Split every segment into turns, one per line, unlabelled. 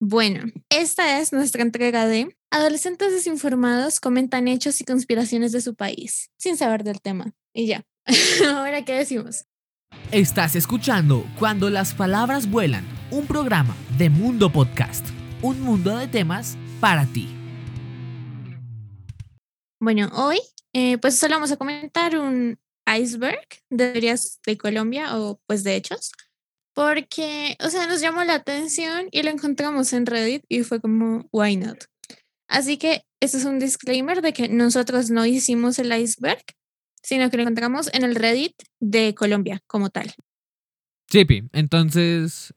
Bueno, esta es nuestra entrega de Adolescentes desinformados comentan hechos y conspiraciones de su país, sin saber del tema. Y ya. Ahora, ¿qué decimos?
Estás escuchando Cuando las palabras vuelan, un programa de Mundo Podcast, un mundo de temas para ti.
Bueno, hoy eh, pues solo vamos a comentar un iceberg de teorías de Colombia o pues de hechos, porque, o sea, nos llamó la atención y lo encontramos en Reddit y fue como, why not? Así que este es un disclaimer de que nosotros no hicimos el iceberg, sino que lo encontramos en el Reddit de Colombia como tal.
Chipi, entonces,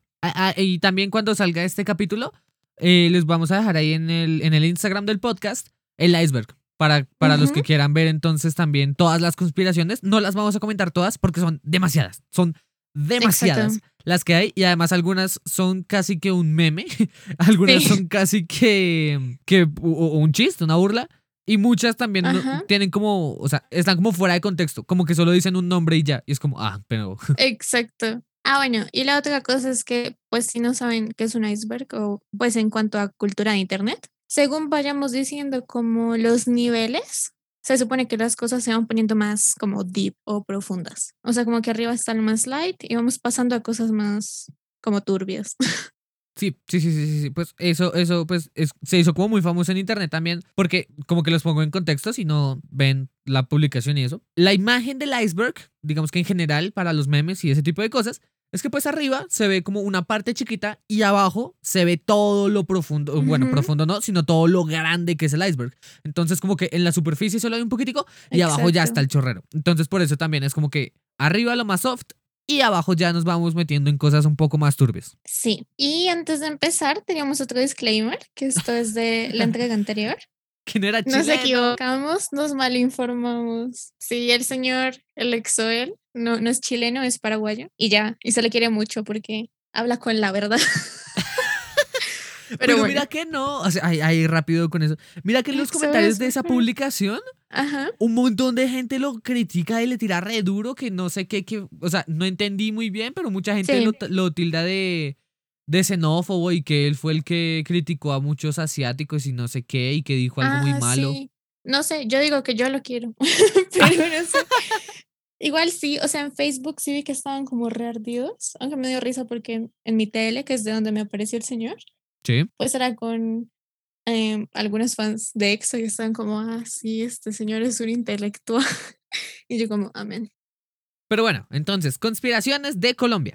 y también cuando salga este capítulo, eh, les vamos a dejar ahí en el, en el Instagram del podcast el iceberg. Para, para los que quieran ver entonces también todas las conspiraciones, no las vamos a comentar todas porque son demasiadas, son demasiadas las que hay y además algunas son casi que un meme, algunas son casi que, que un chiste, una burla y muchas también tienen como, o sea, están como fuera de contexto, como que solo dicen un nombre y ya, y es como, ah, pero...
Exacto. Ah, bueno, y la otra cosa es que, pues si no saben qué es un iceberg o pues en cuanto a cultura de Internet, según vayamos diciendo como los niveles, se supone que las cosas se van poniendo más como deep o profundas. O sea, como que arriba está lo más light y vamos pasando a cosas más como turbias.
Sí, sí, sí, sí, sí, pues eso, eso, pues se hizo como muy famoso en internet también, porque como que los pongo en contexto si no ven la publicación y eso. La imagen del iceberg, digamos que en general para los memes y ese tipo de cosas, es que pues arriba se ve como una parte chiquita y abajo se ve todo lo profundo, bueno, profundo no, sino todo lo grande que es el iceberg. Entonces como que en la superficie solo hay un poquitico y abajo ya está el chorrero. Entonces por eso también es como que arriba lo más soft y abajo ya nos vamos metiendo en cosas un poco más turbias.
Sí, y antes de empezar teníamos otro disclaimer, que esto es de la entrega anterior.
¿Quién era
chileno? Nos equivocamos, nos malinformamos. Sí, el señor, el exoel, no, no es chileno, es paraguayo. Y ya, y se le quiere mucho porque habla con la verdad.
Pero, mira que no, o sea, ahí, rápido con eso. Mira que en los comentarios de esa publicación, un montón de gente lo critica y le tira re duro, que no sé qué, que, o sea, no entendí muy bien, pero mucha gente lo, lo, tilda de, de xenófobo y que él fue el que criticó a muchos asiáticos y no sé qué, y que dijo algo muy ah, malo.
No sé, yo digo que yo lo quiero. Igual sí, o sea, en Facebook sí vi que estaban como re ardidos, aunque me dio risa porque en mi tele, que es de donde me apareció el señor,
sí.
pues era con eh, algunos fans de EXO y estaban como, ah, sí, este señor es un intelectual. y yo como, amén.
Pero bueno, entonces, conspiraciones de Colombia.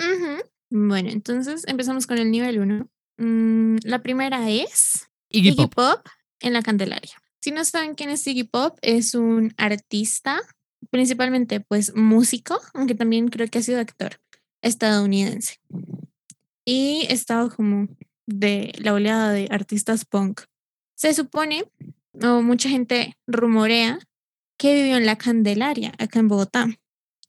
Bueno, entonces empezamos con el nivel 1. Mm, la primera es Iggy, Pop. en la Candelaria. Si no saben quién es Iggy Pop, es un artista, principalmente pues músico, aunque también creo que ha sido actor estadounidense. Y estado como de la oleada de artistas punk. Se supone, o mucha gente rumorea, que vivió en la Candelaria, acá en Bogotá.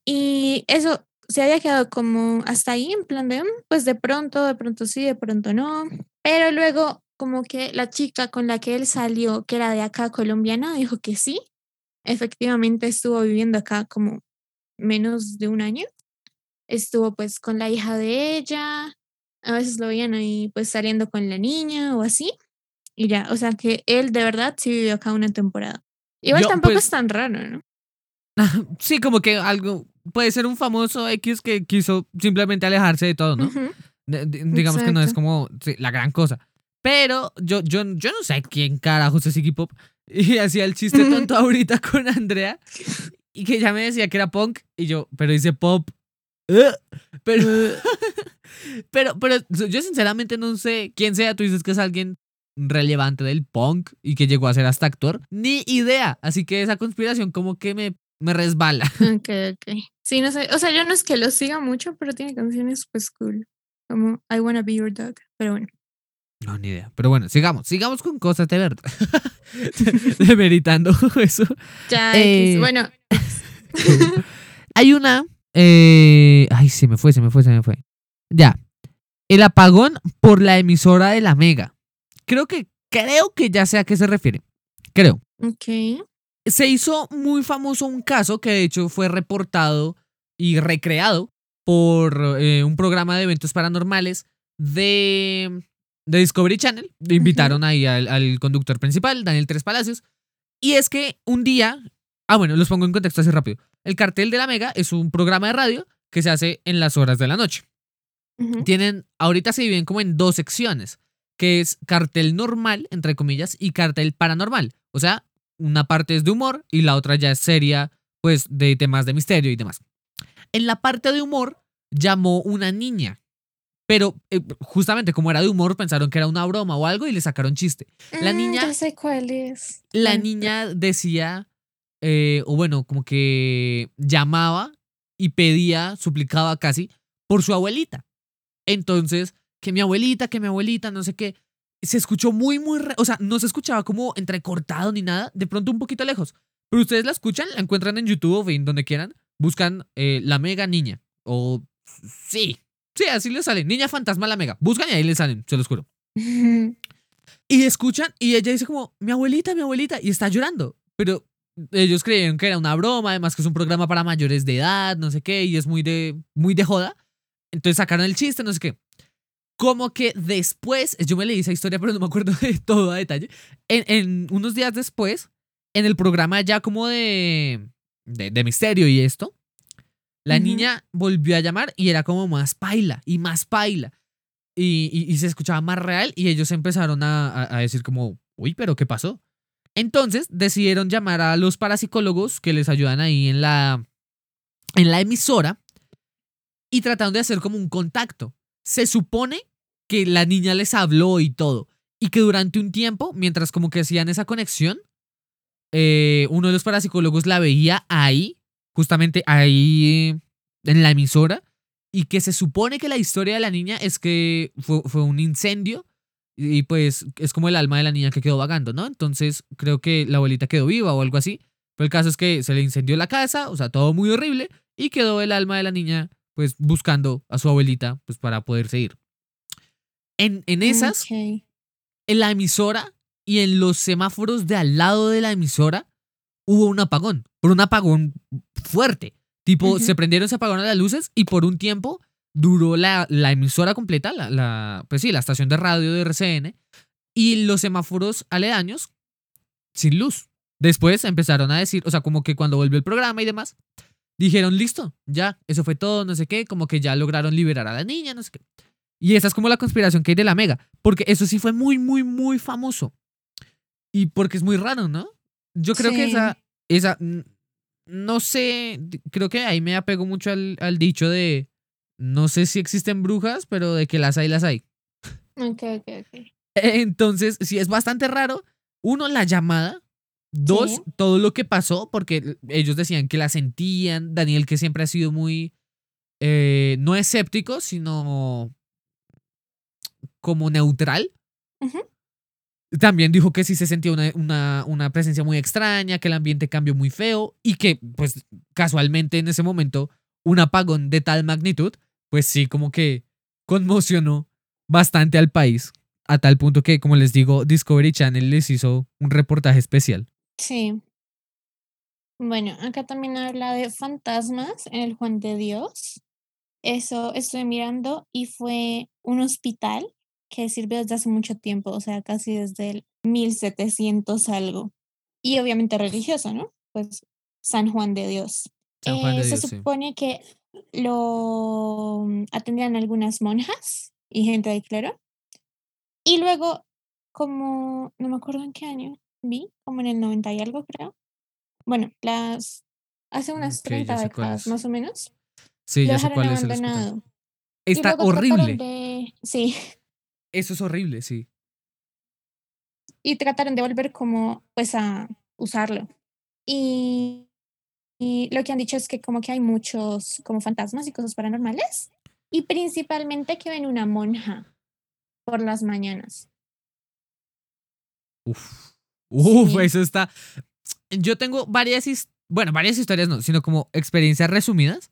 Y eso se había quedado como hasta ahí, en plan de, mm, pues de pronto, de pronto sí, de pronto no. Pero luego, como que la chica con la que él salió, que era de acá colombiana, dijo que sí. Efectivamente estuvo viviendo acá como menos de un año. Estuvo pues con la hija de ella. A veces lo veían ahí pues saliendo con la niña o así. Y ya, o sea que él de verdad sí vivió acá una temporada. Igual tampoco pues es tan raro, ¿no?
Sí, como que algo, puede ser un famoso X que quiso simplemente alejarse de todo, ¿no? digamos que no es como la gran cosa. Pero yo, yo, yo no sé quién carajos es Iggy Pop. Y hacía el chiste tonto ahorita con Andrea. Y que ya me decía que era punk. Y yo, pero dice pop. Pero, pero, pero yo sinceramente no sé quién sea. Tú dices que es alguien relevante del punk y que llegó a ser hasta actor. Ni idea. Así que esa conspiración como que me me resbala.
Ok, ok. Sí, no sé, o sea, yo no es que lo siga mucho, pero tiene canciones pues cool, como I Wanna Be Your Dog, pero bueno.
No, ni idea. Pero bueno, sigamos, sigamos con cosas de verdad. Demeritando eso.
Ya, eh, bueno.
hay una. Eh, ay, se me fue, se me fue, se me fue. Ya. El apagón por la emisora de la Mega. Creo que, creo que ya sé a qué se refiere. Creo.
Ok
se hizo muy famoso un caso que de hecho fue reportado y recreado por eh, un programa de eventos paranormales de de Discovery Channel. Invitaron ahí al, conductor principal, Daniel Tres Palacios. Y es que un día. Ah, bueno, los pongo en contexto así rápido. El cartel de la Mega es un programa de radio que se hace en las horas de la noche. Tienen. Ahorita se dividen como en dos secciones. Que es cartel normal, entre comillas, y cartel paranormal. O sea, una parte es de humor y la otra ya es seria, pues, de temas de misterio y demás. En la parte de humor llamó una niña pero eh, justamente como era de humor, pensaron que era una broma o algo y le sacaron chiste. La
mm,
niña.
ya sé cuál es.
La niña decía, eh, o bueno, como que llamaba y pedía, suplicaba casi, por su abuelita. Entonces, que mi abuelita, que mi abuelita, no sé qué. Se escuchó muy, muy. O sea, no se escuchaba como entrecortado ni nada, de pronto un poquito lejos. Pero ustedes la escuchan, la encuentran en YouTube o en donde quieran, buscan eh, la mega niña. O sí, Sí, así le salen. Niña fantasma la mega. Buscan y ahí le salen, se los juro. y escuchan y ella dice como, mi abuelita, mi abuelita, y está llorando. Pero ellos creyeron que era una broma, además que es un programa para mayores de edad, no sé qué, y es muy de, muy de joda. Entonces sacaron el chiste, no sé qué. Como que después, yo me leí esa historia, pero no me acuerdo de todo a detalle. En, unos días después, en el programa ya como de, de, de misterio y esto, la niña volvió a llamar y era como más paila y más paila. Y, se escuchaba más real y ellos empezaron a, decir como, uy, pero ¿qué pasó? Entonces decidieron llamar a los parapsicólogos que les ayudan ahí en la, en la emisora y trataron de hacer como un contacto. Se supone que la niña les habló y todo. Y que durante un tiempo, mientras como que hacían esa conexión, eh, uno de los parapsicólogos la veía ahí justamente ahí en la emisora y que se supone que la historia de la niña es que fue, un incendio y pues es como el alma de la niña que quedó vagando, ¿no? Entonces creo que la abuelita quedó viva o algo así. Pero el caso es que se le incendió la casa, o sea, todo muy horrible y quedó el alma de la niña pues buscando a su abuelita pues para poder seguir. En, en esas, en la emisora y en los semáforos de al lado de la emisora hubo un apagón, por un apagón fuerte. Tipo, se prendieron, se apagaron las luces y por un tiempo duró la, la emisora completa, la, la, pues sí, la estación de radio de RCN y los semáforos aledaños sin luz. Después empezaron a decir, o sea, como que cuando volvió el programa y demás, dijeron, listo, ya, eso fue todo, no sé qué, como que ya lograron liberar a la niña, no sé qué. Y esa es como la conspiración que hay de la Mega, porque eso sí fue muy, muy, muy famoso. Y porque es muy raro, ¿no? Yo creo que esa, esa, no sé, creo que ahí me apego mucho al, dicho de, no sé si existen brujas, pero de que las hay, las hay.
Ok, ok, ok.
Entonces, sí, es bastante raro. Uno, la llamada. Dos, todo lo que pasó, porque ellos decían que la sentían. Daniel, que siempre ha sido muy, eh, no escéptico, sino como neutral. También dijo que sí se sentía una, una, presencia muy extraña, que el ambiente cambió muy feo y que, pues, casualmente en ese momento, un apagón de tal magnitud, pues sí, como que conmocionó bastante al país, a tal punto que, como les digo, Discovery Channel les hizo un reportaje especial.
Sí. Bueno, acá también habla de fantasmas en el Juan de Dios. Eso estoy mirando y fue un hospital que sirve desde hace mucho tiempo, o sea, casi desde el 1700 algo. Y obviamente religiosa, ¿no? Pues San Juan de Dios. Eh, se supone que lo mm, atendían algunas monjas y gente de clero. Y luego, como, no me acuerdo en qué año vi, como en el 90 y algo creo. Bueno, las, hace unas 30 décadas más o menos.
Sí, ya sé cuál es el Está horrible.
sí,
eso es horrible, sí.
Y trataron de volver como, pues, a usarlo. Y, y lo que han dicho es que como que hay muchos como fantasmas y cosas paranormales. Y principalmente que ven una monja por las mañanas.
Uf. Uf, eso está. Yo tengo varias, bueno, varias historias no, sino como experiencias resumidas.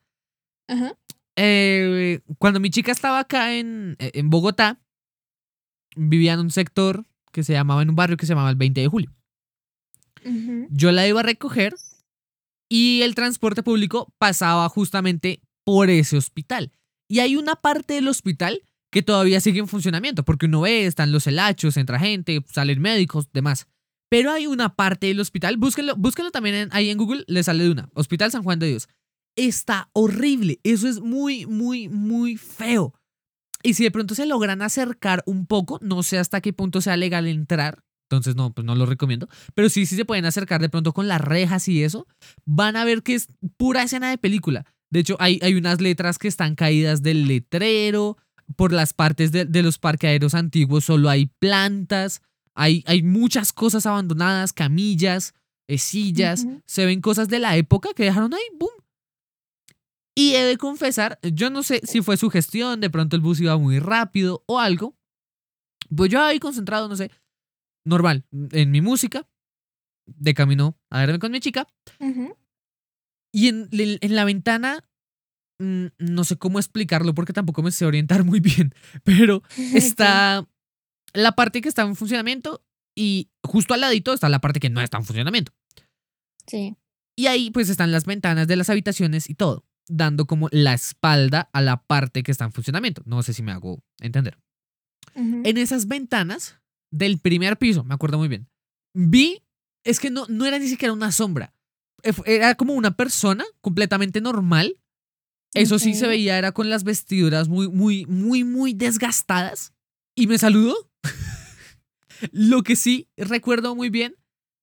Ajá.
Eh, cuando mi chica estaba acá en, en Bogotá, vivía en un sector que se llamaba, en un barrio que se llamaba el 20 de julio. Yo la iba a recoger y el transporte público pasaba justamente por ese hospital. Y hay una parte del hospital que todavía sigue en funcionamiento, porque uno ve, están los helachos, entra gente, salen médicos, demás. Pero hay una parte del hospital, búsquenlo, búsquenlo también ahí en Google, le sale de una, Hospital San Juan de Dios. Está horrible, eso es muy, muy, muy feo. Y si de pronto se logran acercar un poco, no sé hasta qué punto sea legal entrar, entonces no, pues no lo recomiendo, pero sí, sí se pueden acercar de pronto con las rejas y eso, van a ver que es pura escena de película. De hecho, hay, hay unas letras que están caídas del letrero, por las partes de, los parqueaderos antiguos solo hay plantas, hay, hay muchas cosas abandonadas, camillas, eh, sillas, se ven cosas de la época que dejaron ahí, boom. Y he de confesar, yo no sé si fue su gestión, de pronto el bus iba muy rápido o algo. Pues yo ahí concentrado, no sé, normal, en mi música, de camino a verme con mi chica. Y en, en, la ventana, mm, no sé cómo explicarlo porque tampoco me sé orientar muy bien, pero está la parte que está en funcionamiento y justo al ladito está la parte que no está en funcionamiento.
Sí.
Y ahí pues están las ventanas de las habitaciones y todo, dando como la espalda a la parte que está en funcionamiento. No sé si me hago entender. En esas ventanas del primer piso, me acuerdo muy bien, vi, es que no, no era ni siquiera una sombra, era como una persona completamente normal. Eso sí se veía, era con las vestiduras muy, muy, muy, muy desgastadas. Y me saludó. Lo que sí recuerdo muy bien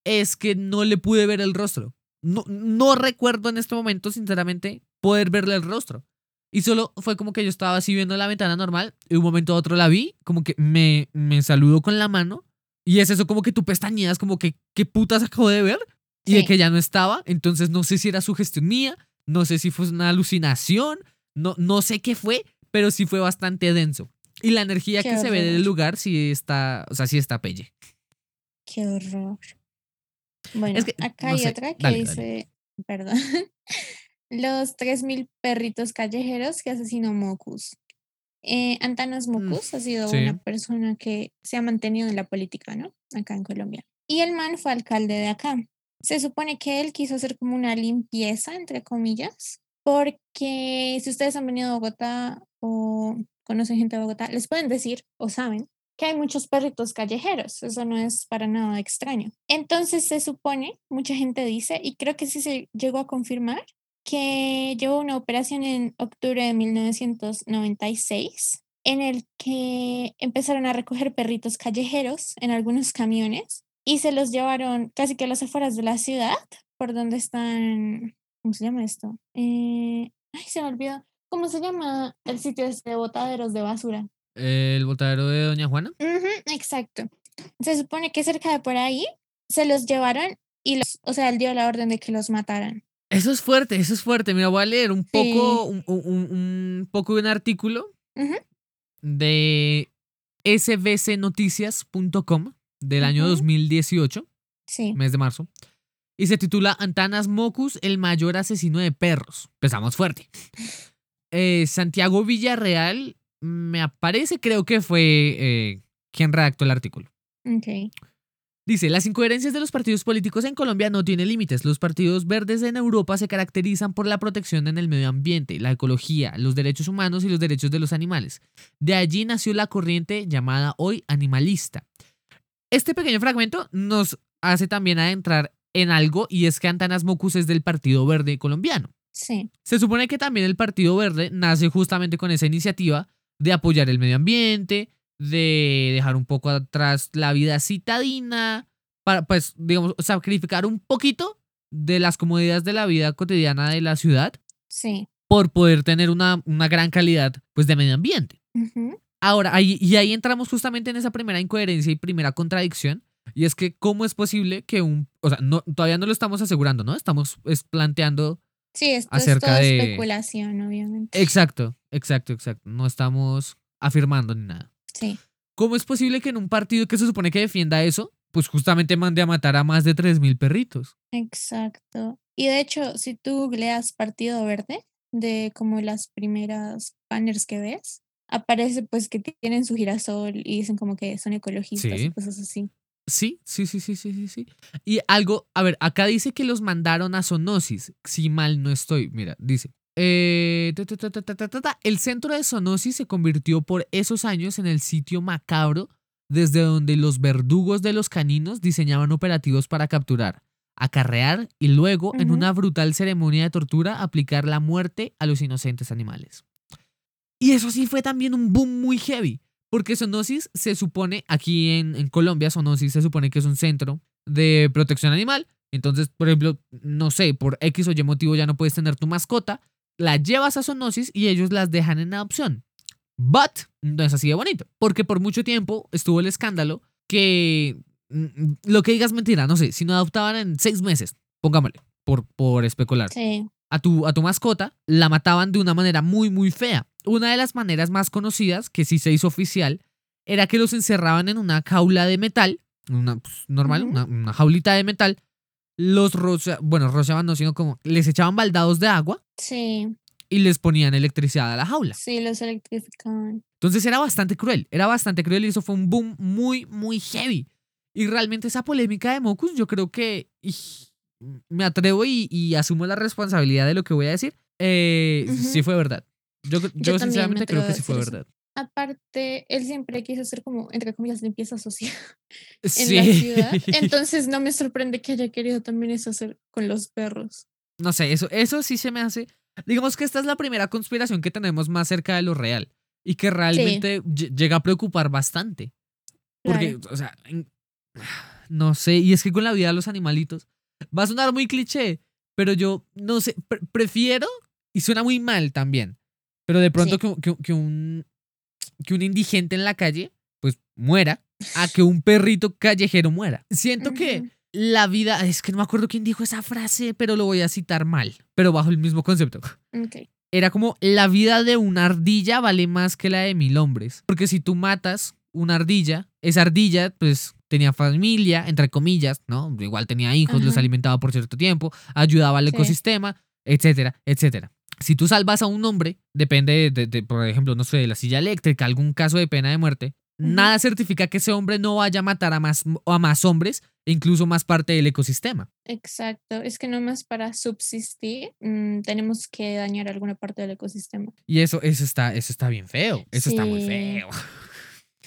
es que no le pude ver el rostro. No, no recuerdo en este momento, sinceramente, poder verle el rostro. Y solo fue como que yo estaba así viendo la ventana normal y un momento a otro la vi, como que me, me saludó con la mano. Y es eso como que tú pestañeas, como que, ¿qué putas acabo de ver? Y de que ya no estaba. Entonces no sé si era su gestión mía, no sé si fue una alucinación, no, no sé qué fue, pero sí fue bastante denso. Y la energía que se ve del lugar sí está, o sea, sí está pelle.
Qué horror. Bueno, acá hay otra que dice, perdón, los 3.000 perritos callejeros que asesinó Mocus. Eh, Antanas mm, Mocus ha sido una persona que se ha mantenido en la política, ¿no? Acá en Colombia. Y el man fue alcalde de acá. Se supone que él quiso hacer como una limpieza, entre comillas, porque si ustedes han venido a Bogotá o conocen gente de Bogotá, les pueden decir o saben que hay muchos perritos callejeros, eso no es para nada extraño. Entonces se supone, mucha gente dice, y creo que sí se llegó a confirmar, que llevó una operación en octubre de 1996 en el que empezaron a recoger perritos callejeros en algunos camiones y se los llevaron casi que a las afueras de la ciudad, por donde están, ¿cómo se llama esto? Eh, ay, se me olvidó. ¿Cómo se llama el sitio de botaderos de basura?
¿El botadero de Doña Juana?
exacto. Se supone que cerca de por ahí se los llevaron y, los, o sea, él dio la orden de que los mataran.
Eso es fuerte, eso es fuerte. Mira, voy a leer un poco, un, un, poco de un artículo de sbcnoticias.com del año 2018,
sí.
mes de marzo, y se titula Antanas Mocus, el mayor asesino de perros. Empezamos fuerte. Eh, Santiago Villarreal me aparece, creo que fue eh, quien redactó el artículo.
Okay.
Dice, las incoherencias de los partidos políticos en Colombia no tienen límites. Los partidos verdes en Europa se caracterizan por la protección en el medio ambiente, la ecología, los derechos humanos y los derechos de los animales. De allí nació la corriente llamada hoy animalista. Este pequeño fragmento nos hace también adentrar en algo y es que Antanas Mocus es del Partido Verde colombiano.
Sí.
Se supone que también el Partido Verde nace justamente con esa iniciativa de apoyar el medio ambiente, de dejar un poco atrás la vida citadina, para, pues, digamos, sacrificar un poquito de las comodidades de la vida cotidiana de la ciudad.
Sí.
Por poder tener una, una gran calidad, pues, de medio ambiente. Ahora, ahí, y ahí entramos justamente en esa primera incoherencia y primera contradicción. Y es que, ¿cómo es posible que un. O sea, no, todavía no lo estamos asegurando, ¿no? Estamos planteando.
Sí, esto acerca es de especulación, obviamente.
Exacto, exacto, exacto. No estamos afirmando ni nada.
Sí.
¿Cómo es posible que en un partido que se supone que defienda eso, pues justamente mande a matar a más de 3.000 perritos?
Exacto. Y de hecho, si tú googleas Partido Verde, de como las primeras banners que ves, aparece pues que tienen su girasol y dicen como que son ecologistas y cosas así.
Sí, sí, sí, sí, sí, sí, sí. Y algo, a ver, acá dice que los mandaron a Sonosis, si mal no estoy. Mira, dice, Eh, el centro de zoonosis se convirtió por esos años en el sitio macabro desde donde los verdugos de los caninos diseñaban operativos para capturar, acarrear y luego, en una brutal ceremonia de tortura, aplicar la muerte a los inocentes animales. Y eso sí fue también un boom muy heavy, porque Zoonosis se supone, aquí en, en Colombia, Zoonosis se supone que es un centro de protección animal. Entonces, por ejemplo, no sé, por X o Y motivo ya no puedes tener tu mascota, la llevas a Zoonosis y ellos las dejan en adopción. But no es así de bonito, porque por mucho tiempo estuvo el escándalo que mm, lo que digas mentira, no sé, si no adoptaban en seis meses, pongámosle, por, por especular. A tu, a tu mascota la mataban de una manera muy, muy fea. Una de las maneras más conocidas, que sí se hizo oficial, era que los encerraban en una jaula de metal, una pues, normal, una, jaulita de metal. Los rociaban, bueno, rociaban no, sino como les echaban baldados de agua.
Sí
y les ponían electricidad a la jaula.
Sí, los electrificaban.
Entonces era bastante cruel, era bastante cruel y eso fue un boom muy, muy heavy. Y realmente esa polémica de Mocus, yo creo que me atrevo y, asumo la responsabilidad de lo que voy a decir. Eh, Sí fue verdad. Yo, yo, sinceramente creo que sí fue verdad.
Aparte, él siempre quiso hacer como, entre comillas, limpieza social en la ciudad. Entonces no me sorprende que haya querido también eso hacer con los perros.
No sé, eso, eso sí se me hace Digamos que esta es la primera conspiración que tenemos más cerca de lo real y que realmente llega a preocupar bastante. Porque, o sea, no sé, y es que con la vida de los animalitos va a sonar muy cliché, pero yo no sé, prefiero, y suena muy mal también, pero de pronto que, un, que un indigente en la calle, pues muera, a que un perrito callejero muera. Siento que la vida, es que no me acuerdo quién dijo esa frase, pero lo voy a citar mal, pero bajo el mismo concepto. Era como, la vida de una ardilla vale más que la de mil hombres, porque si tú matas una ardilla, esa ardilla pues tenía familia, entre comillas, ¿no? Igual tenía hijos, los alimentaba por cierto tiempo, ayudaba al ecosistema, etcétera, etcétera. Si tú salvas a un hombre, depende de, por ejemplo, no sé, de la silla eléctrica, algún caso de pena de muerte, nada certifica que ese hombre no vaya a matar a más, a más hombres e incluso más parte del ecosistema.
Exacto, es que no más para subsistir mm, tenemos que dañar alguna parte del ecosistema.
Y eso, eso, está, eso está bien feo, eso está muy feo.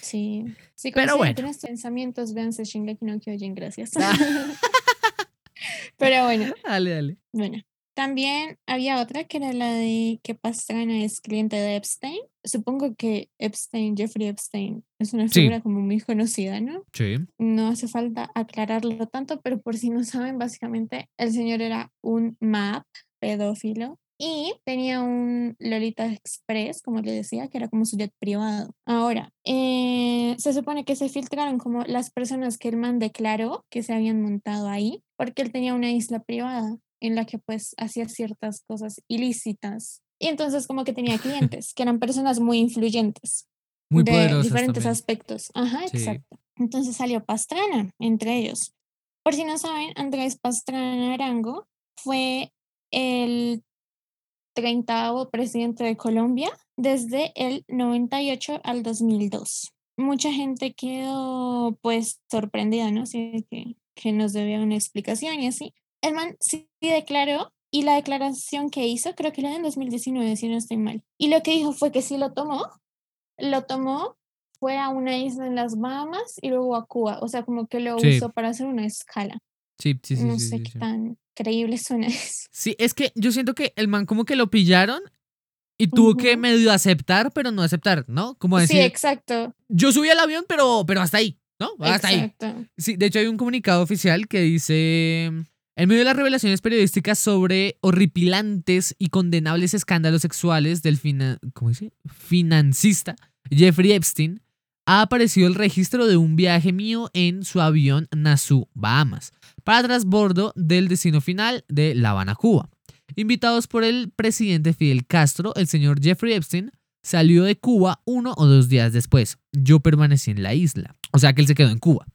Sí, sí pero bueno. tienes pensamientos, véanse Shingeki no Kyojin, gracias. pero bueno.
Dale, dale.
Bueno, también había otra que era la de que Pastrana es cliente de Epstein. Supongo que Epstein, Jeffrey Epstein, es una figura como muy conocida, ¿no?
Sí.
No hace falta aclararlo tanto, pero por si no saben, básicamente el señor era un map pedófilo y tenía un Lolita Express, como le decía, que era como su jet privado. Ahora, eh, se supone que se filtraron como las personas que el man declaró que se habían montado ahí, porque él tenía una isla privada en la que pues hacía ciertas cosas ilícitas. Y entonces como que tenía clientes, que eran personas muy influyentes.
Muy de
diferentes aspectos. Ajá, exacto. Entonces salió Pastrana entre ellos. Por si no saben, Andrés Pastrana Arango fue el 30 presidente de Colombia desde el 98 al 2002. Mucha gente quedó pues sorprendida, ¿no? Así que, que nos debía una explicación y así el man sí declaró y la declaración que hizo, creo que era en 2019, si no estoy mal. Y lo que dijo fue que sí lo tomó, lo tomó, fue a una isla en las Bahamas y luego a Cuba. O sea, como que lo usó para hacer una escala.
Sí, sí, sí.
No
sé
qué tan creíble suena eso.
Sí, es que yo siento que el man como que lo pillaron y tuvo que medio aceptar, pero no aceptar, ¿no? Como decir.
Sí, exacto.
Yo subí al avión, pero, pero hasta ahí, ¿no? Hasta exacto. ahí. Sí, de hecho hay un comunicado oficial que dice en medio de las revelaciones periodísticas sobre horripilantes y condenables escándalos sexuales del financista Jeffrey Epstein, ha aparecido el registro de un viaje mío en su avión Nassau, Bahamas, para trasbordo del destino final de La Habana, Cuba. Invitados por el presidente Fidel Castro, el señor Jeffrey Epstein salió de Cuba uno o dos días después. Yo permanecí en la isla. O sea que él se quedó en Cuba.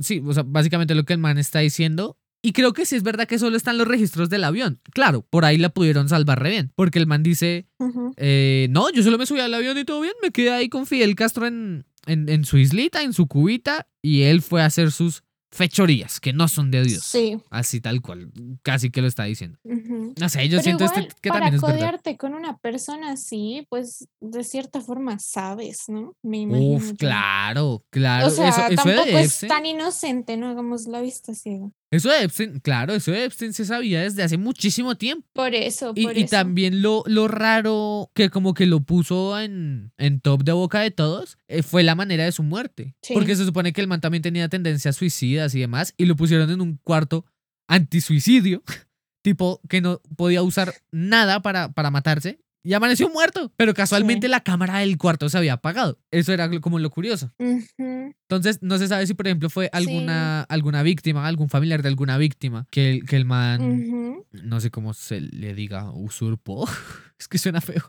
Sí, o sea, básicamente lo que el man está diciendo y creo que sí es verdad que solo están los registros del avión. Claro, por ahí la pudieron salvar re bien. Porque el man dice, eh, no, yo solo me subí al avión y todo bien, me quedé ahí con Fidel Castro en, en, su islita, en su cubita, y él fue a hacer sus fechorías que no son de Dios. Sí. Así tal cual, casi que lo está diciendo. No sé, yo siento este, que también es verdad.
codearte con una persona así, pues de cierta forma sabes, ¿no?
Me imagino. Uf, claro, claro.
O sea, eso, tampoco es tan inocente, no hagamos la vista ciega.
Eso de Epstein, claro, eso de Epstein se sabía desde hace muchísimo tiempo.
Por eso,
y,
por
y también lo, lo raro que como que lo puso en, en top de boca de todos eh, fue la manera de su muerte. Porque se supone que el man también tenía tendencias suicidas y demás, y lo pusieron en un cuarto antisuicidio, tipo que no podía usar nada para, para matarse, y amaneció muerto. Pero casualmente la cámara del cuarto se había apagado. Eso era como lo curioso. Entonces, no se sabe si, por ejemplo, fue alguna, alguna víctima, algún familiar de alguna víctima, que el, que el man, no sé cómo se le diga, usurpó. es que suena feo.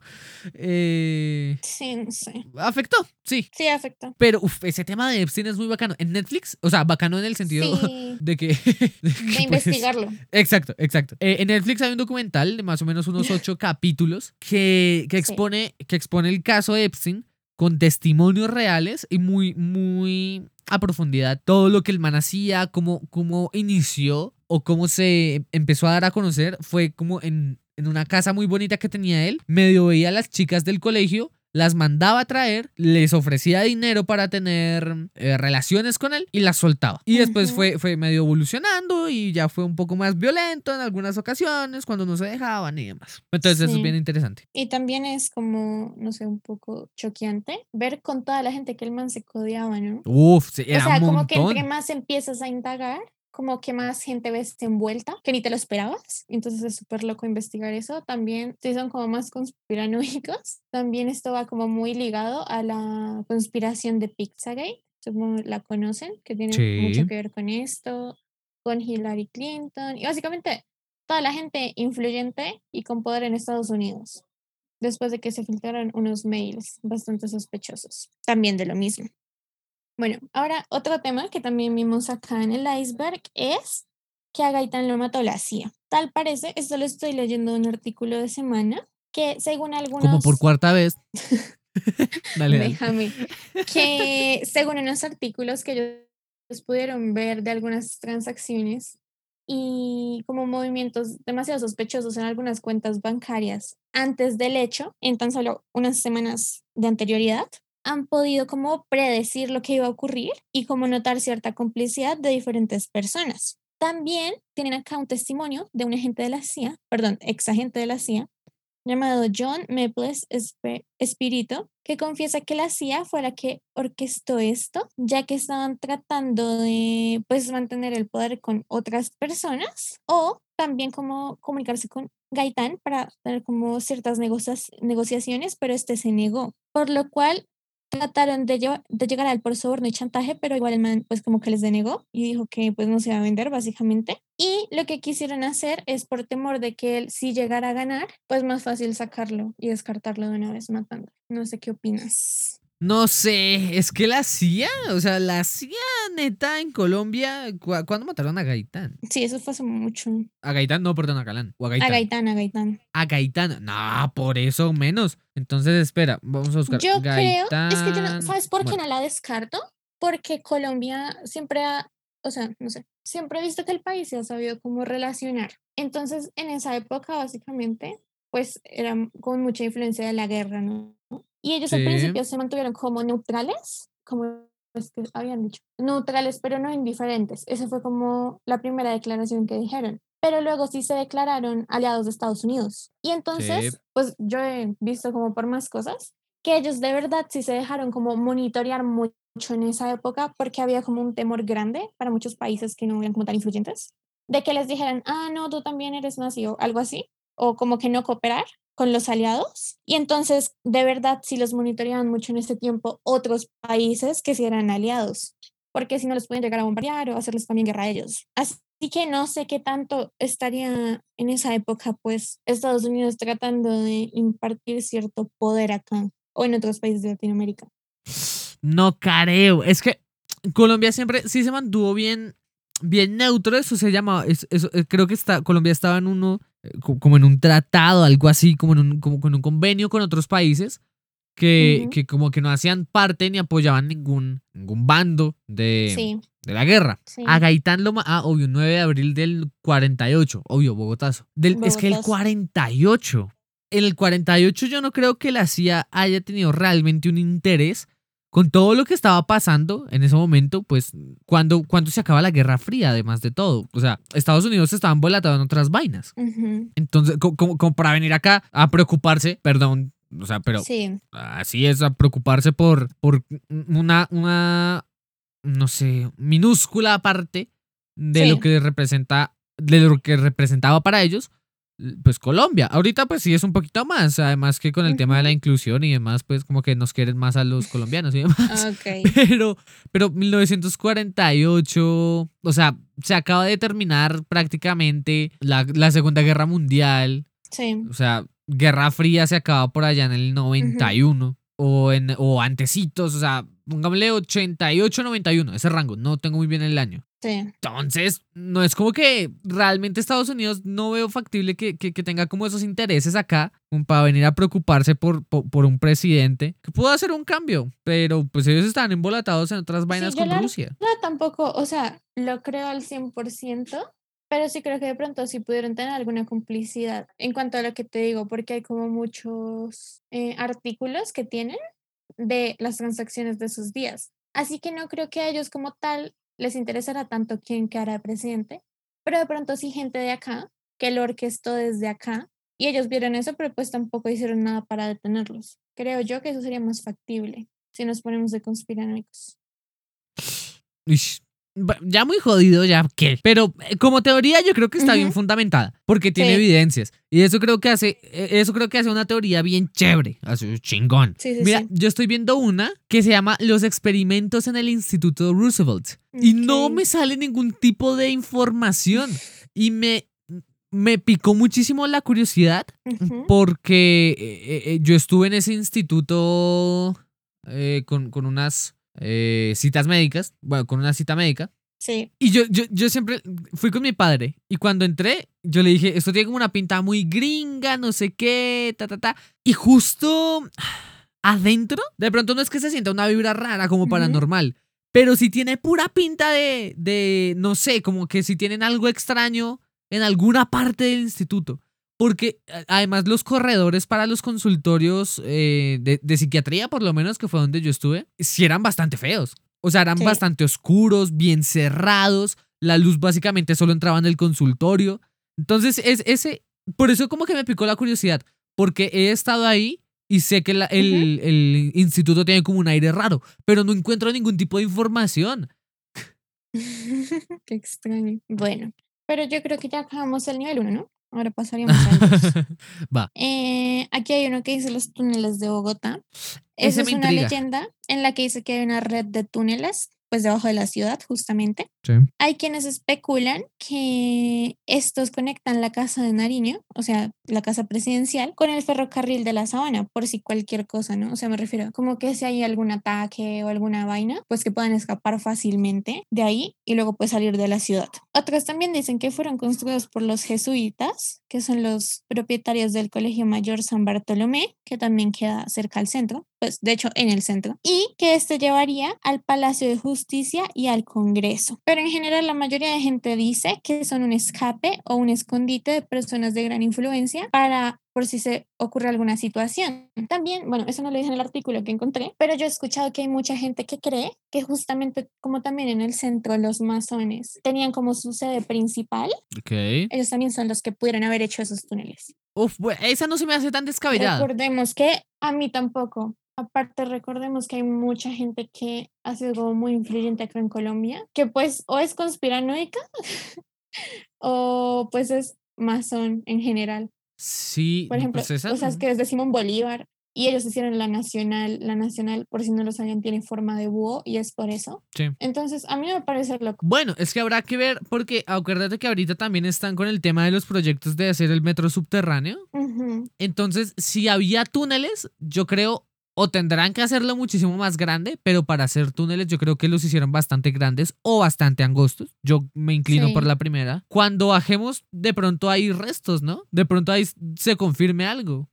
Eh,
sí, no sé.
Afectó, sí.
Sí, afectó.
Pero uf, ese tema de Epstein es muy bacano. En Netflix, o sea, bacano en el sentido de que...
de, pues, investigarlo.
Exacto, exacto. Eh, en Netflix hay un documental de más o menos unos ocho capítulos que, que, expone, que expone el caso de Epstein con testimonios reales y muy, muy a profundidad todo lo que el man hacía, cómo, cómo inició o cómo se empezó a dar a conocer fue como en, en una casa muy bonita que tenía él, medio veía a las chicas del colegio las mandaba a traer, les ofrecía dinero para tener eh, relaciones con él y las soltaba. Y después fue, fue medio evolucionando y ya fue un poco más violento en algunas ocasiones cuando no se dejaban y demás. Entonces eso es bien interesante.
Y también es como, no sé, un poco choqueante ver con toda la gente que el man se codiaba, ¿no?
Uf, sí, era
O sea, como que entre más empiezas a indagar, como que más gente ves envuelta, que ni te lo esperabas. Entonces es súper loco investigar eso. También, si son como más conspiranoicos, también esto va como muy ligado a la conspiración de Pizzagate, supongo la conocen, que tiene mucho que ver con esto, con Hillary Clinton y básicamente toda la gente influyente y con poder en Estados Unidos después de que se filtraron unos mails bastante sospechosos, también de lo mismo. Bueno, ahora otro tema que también vimos acá en el iceberg es que a Gaitán lo mató la CIA. Tal parece, esto lo estoy leyendo en un artículo de semana, que según algunos...
Como por cuarta vez.
dale, Déjame. Que según unos artículos que ellos pudieron ver de algunas transacciones y como movimientos demasiado sospechosos en algunas cuentas bancarias antes del hecho, en tan solo unas semanas de anterioridad, han podido como predecir lo que iba a ocurrir y como notar cierta complicidad de diferentes personas. También tienen acá un testimonio de un agente de la CIA, perdón, ex agente de la CIA, llamado John Maples Espirito, que confiesa que la CIA fue la que orquestó esto, ya que estaban tratando de pues mantener el poder con otras personas o también como comunicarse con Gaitán para tener como ciertas negociaciones, pero este se negó, por lo cual trataron de, llegar al por soborno y chantaje, pero igual el man pues como que les denegó y dijo que pues no se iba a vender básicamente. Y lo que quisieron hacer es por temor de que él si llegara a ganar, pues más fácil sacarlo y descartarlo de una vez matando. No sé qué opinas.
No sé, es que la CIA, o sea, la CIA neta en Colombia, ¿cuándo mataron a Gaitán?
Sí, eso fue hace mucho.
A Gaitán, no, perdón, a Galán. a, Gaitán.
a Gaitán, a Gaitán.
A Gaitán, no, por eso menos. Entonces, espera, vamos a buscar.
Yo creo, es que yo no, ¿sabes por qué no la descarto? Porque Colombia siempre ha, o sea, no sé, siempre he visto que el país se ha sabido cómo relacionar. Entonces, en esa época, básicamente, pues era con mucha influencia de la guerra, ¿no? Y ellos al principio se mantuvieron como neutrales, como es que habían dicho, neutrales pero no indiferentes. Esa fue como la primera declaración que dijeron. Pero luego sí se declararon aliados de Estados Unidos. Y entonces, pues yo he visto como por más cosas, que ellos de verdad sí se dejaron como monitorear mucho en esa época porque había como un temor grande para muchos países que no eran como tan influyentes, de que les dijeran, ah, no, tú también eres nazi o algo así, o como que no cooperar con los aliados. Y entonces, de verdad, si los monitoreaban mucho en este tiempo otros países que sí eran aliados, porque si no los pueden llegar a bombardear o hacerles también guerra a ellos. Así que no sé qué tanto estaría en esa época, pues, Estados Unidos tratando de impartir cierto poder acá o en otros países de Latinoamérica.
No creo. Es que Colombia siempre sí se mantuvo bien, bien neutro. Eso se llama. eso, eh, creo que está, Colombia estaba en uno como en un tratado, algo así, como, en un, como con un convenio con otros países, que, que como que no hacían parte ni apoyaban ningún, ningún bando de, de la guerra. A Gaitán Loma, ah, obvio, 9 de abril del 48, obvio, Bogotazo. Del, Es que el 48, en el 48 yo no creo que la CIA haya tenido realmente un interés con todo lo que estaba pasando en ese momento, pues cuando, cuando se acaba la Guerra Fría, además de todo. O sea, Estados Unidos estaban volatados en otras vainas. Entonces, como, para venir acá a preocuparse, perdón, o sea, pero así es, a preocuparse por, por una, una, no sé, minúscula parte de lo que representa, de lo que representaba para ellos, pues Colombia. Ahorita pues sí es un poquito más, además que con el tema de la inclusión y demás, pues como que nos quieren más a los colombianos y demás. Pero, pero 1948, o sea, se acaba de terminar prácticamente la, la Segunda Guerra Mundial.
Sí.
O sea, Guerra Fría se acaba por allá en el 91 o, en, o antecitos, o sea, pongámosle 88, 91, ese rango, no tengo muy bien el año.
Sí.
Entonces, no es como que realmente Estados Unidos no veo factible que, que, tenga como esos intereses acá, para venir a preocuparse por, por, un presidente que pudo hacer un cambio, pero pues ellos están embolatados en otras vainas con Rusia.
No, tampoco, o sea, lo creo al 100%, pero sí creo que de pronto sí pudieron tener alguna complicidad en cuanto a lo que te digo, porque hay como muchos eh, artículos que tienen de las transacciones de sus días. Así que no creo que a ellos como tal les interesará tanto quién quedará presidente, pero de pronto sí gente de acá que lo orquestó desde acá y ellos vieron eso, pero pues tampoco hicieron nada para detenerlos. Creo yo que eso sería más factible si nos ponemos de conspiranoicos
ya muy jodido, ya qué. Pero eh, como teoría yo creo que está bien fundamentada, porque tiene evidencias. Y eso creo que hace, e, eso creo que hace una teoría bien chévere, así chingón. Mira, yo estoy viendo una que se llama Los experimentos en el Instituto Roosevelt. Y no me sale ningún tipo de información. Y me, me picó muchísimo la curiosidad porque eh, eh, yo estuve en ese instituto con, con unas eh, citas médicas, bueno, con una cita médica.
Sí.
Y yo, yo, yo siempre fui con mi padre y cuando entré, yo le dije, esto tiene como una pinta muy gringa, no sé qué, ta, ta, ta. Y justo adentro, de pronto no es que se sienta una vibra rara como paranormal, pero sí tiene pura pinta de, de, no sé, como que si tienen algo extraño en alguna parte del instituto. Porque además los corredores para los consultorios eh, de, psiquiatría, por lo menos que fue donde yo estuve, sí eran bastante feos. O sea, eran bastante oscuros, bien cerrados. La luz básicamente solo entraba en el consultorio. Entonces, es ese, por eso como que me picó la curiosidad, porque he estado ahí y sé que el, el, instituto tiene como un aire raro, pero no encuentro ningún tipo de información.
Qué extraño. Bueno, pero yo creo que ya acabamos el nivel 1, ¿no? Ahora pasaríamos a
Va.
Eh, aquí hay uno que dice los túneles de Bogotá. Esa es una leyenda en la que dice que hay una red de túneles pues debajo de la ciudad justamente. Hay quienes especulan que estos conectan la casa de Nariño, o sea, la casa presidencial, con el ferrocarril de la Sabana, por si cualquier cosa, ¿no? O sea, me refiero como que si hay algún ataque o alguna vaina, pues que puedan escapar fácilmente de ahí y luego pues salir de la ciudad. Otros también dicen que fueron construidos por los jesuitas, que son los propietarios del Colegio Mayor San Bartolomé, que también queda cerca al centro pues de hecho en el centro, y que esto llevaría al Palacio de Justicia y al Congreso. Pero en general la mayoría de gente dice que son un escape o un escondite de personas de gran influencia para por si se ocurre alguna situación. También, bueno, eso no lo dije en el artículo que encontré, pero yo he escuchado que hay mucha gente que cree que justamente como también en el centro los masones tenían como su sede principal,
okay.
ellos también son los que pudieron haber hecho esos túneles.
Uf, esa no se me hace tan descabellada.
Recordemos que a mí tampoco, Aparte, recordemos que hay mucha gente que ha sido muy influyente acá en Colombia, que pues o es conspiranoica o pues es masón en general.
Sí,
por ejemplo, pues o sea, es que desde Simón Bolívar y ellos hicieron la nacional, la nacional, por si no lo sabían, tiene forma de búho y es por eso.
Sí.
Entonces, a mí me parece loco.
Bueno, es que habrá que ver, porque acuérdate que ahorita también están con el tema de los proyectos de hacer el metro subterráneo. Entonces, si había túneles, yo creo o tendrán que hacerlo muchísimo más grande, pero para hacer túneles yo creo que los hicieron bastante grandes o bastante angostos. Yo me inclino por la primera. Cuando bajemos, de pronto hay restos, ¿no? De pronto ahí se confirme algo.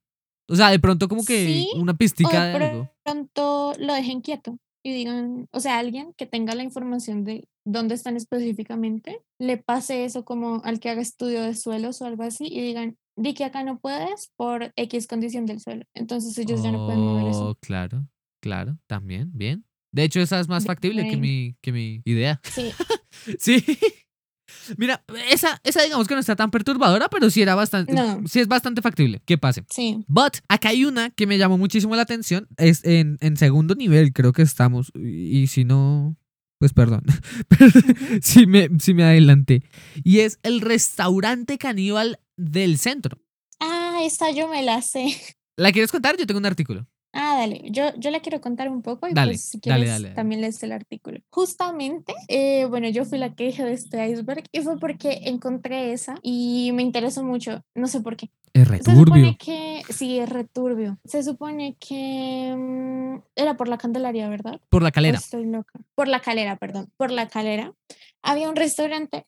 O sea, de pronto como que una pistica de, algo.
De pronto lo dejen quieto y digan, o sea, alguien que tenga la información de dónde están específicamente, le pase eso como al que haga estudio de suelos o algo así y digan, di que acá no puedes por X condición del suelo. Entonces ellos ya no pueden mover eso. Oh,
claro, claro, también, bien. De hecho, esa es más factible que mi, que mi idea.
Sí.
sí. Mira, esa, esa digamos que no está tan perturbadora, pero sí era bastante, sí es bastante factible que pase.
Sí.
But acá hay una que me llamó muchísimo la atención, es en, en segundo nivel creo que estamos, y si no, pues perdón, si me, si me adelanté. Y es el restaurante caníbal del centro.
Ah, esa yo me la sé.
¿La quieres contar? Yo tengo un artículo.
Ah, dale, yo, yo la quiero contar un poco y pues si quieres también lees el artículo. Justamente, eh, bueno, yo fui la que dije de este iceberg y fue porque encontré esa y me interesó mucho, no sé por qué.
Es returbio. Se supone
que, sí, es returbio. Se supone que mm, era por la Candelaria, ¿verdad?
Por la calera.
estoy loca. Por la calera, perdón, por la calera. Había un restaurante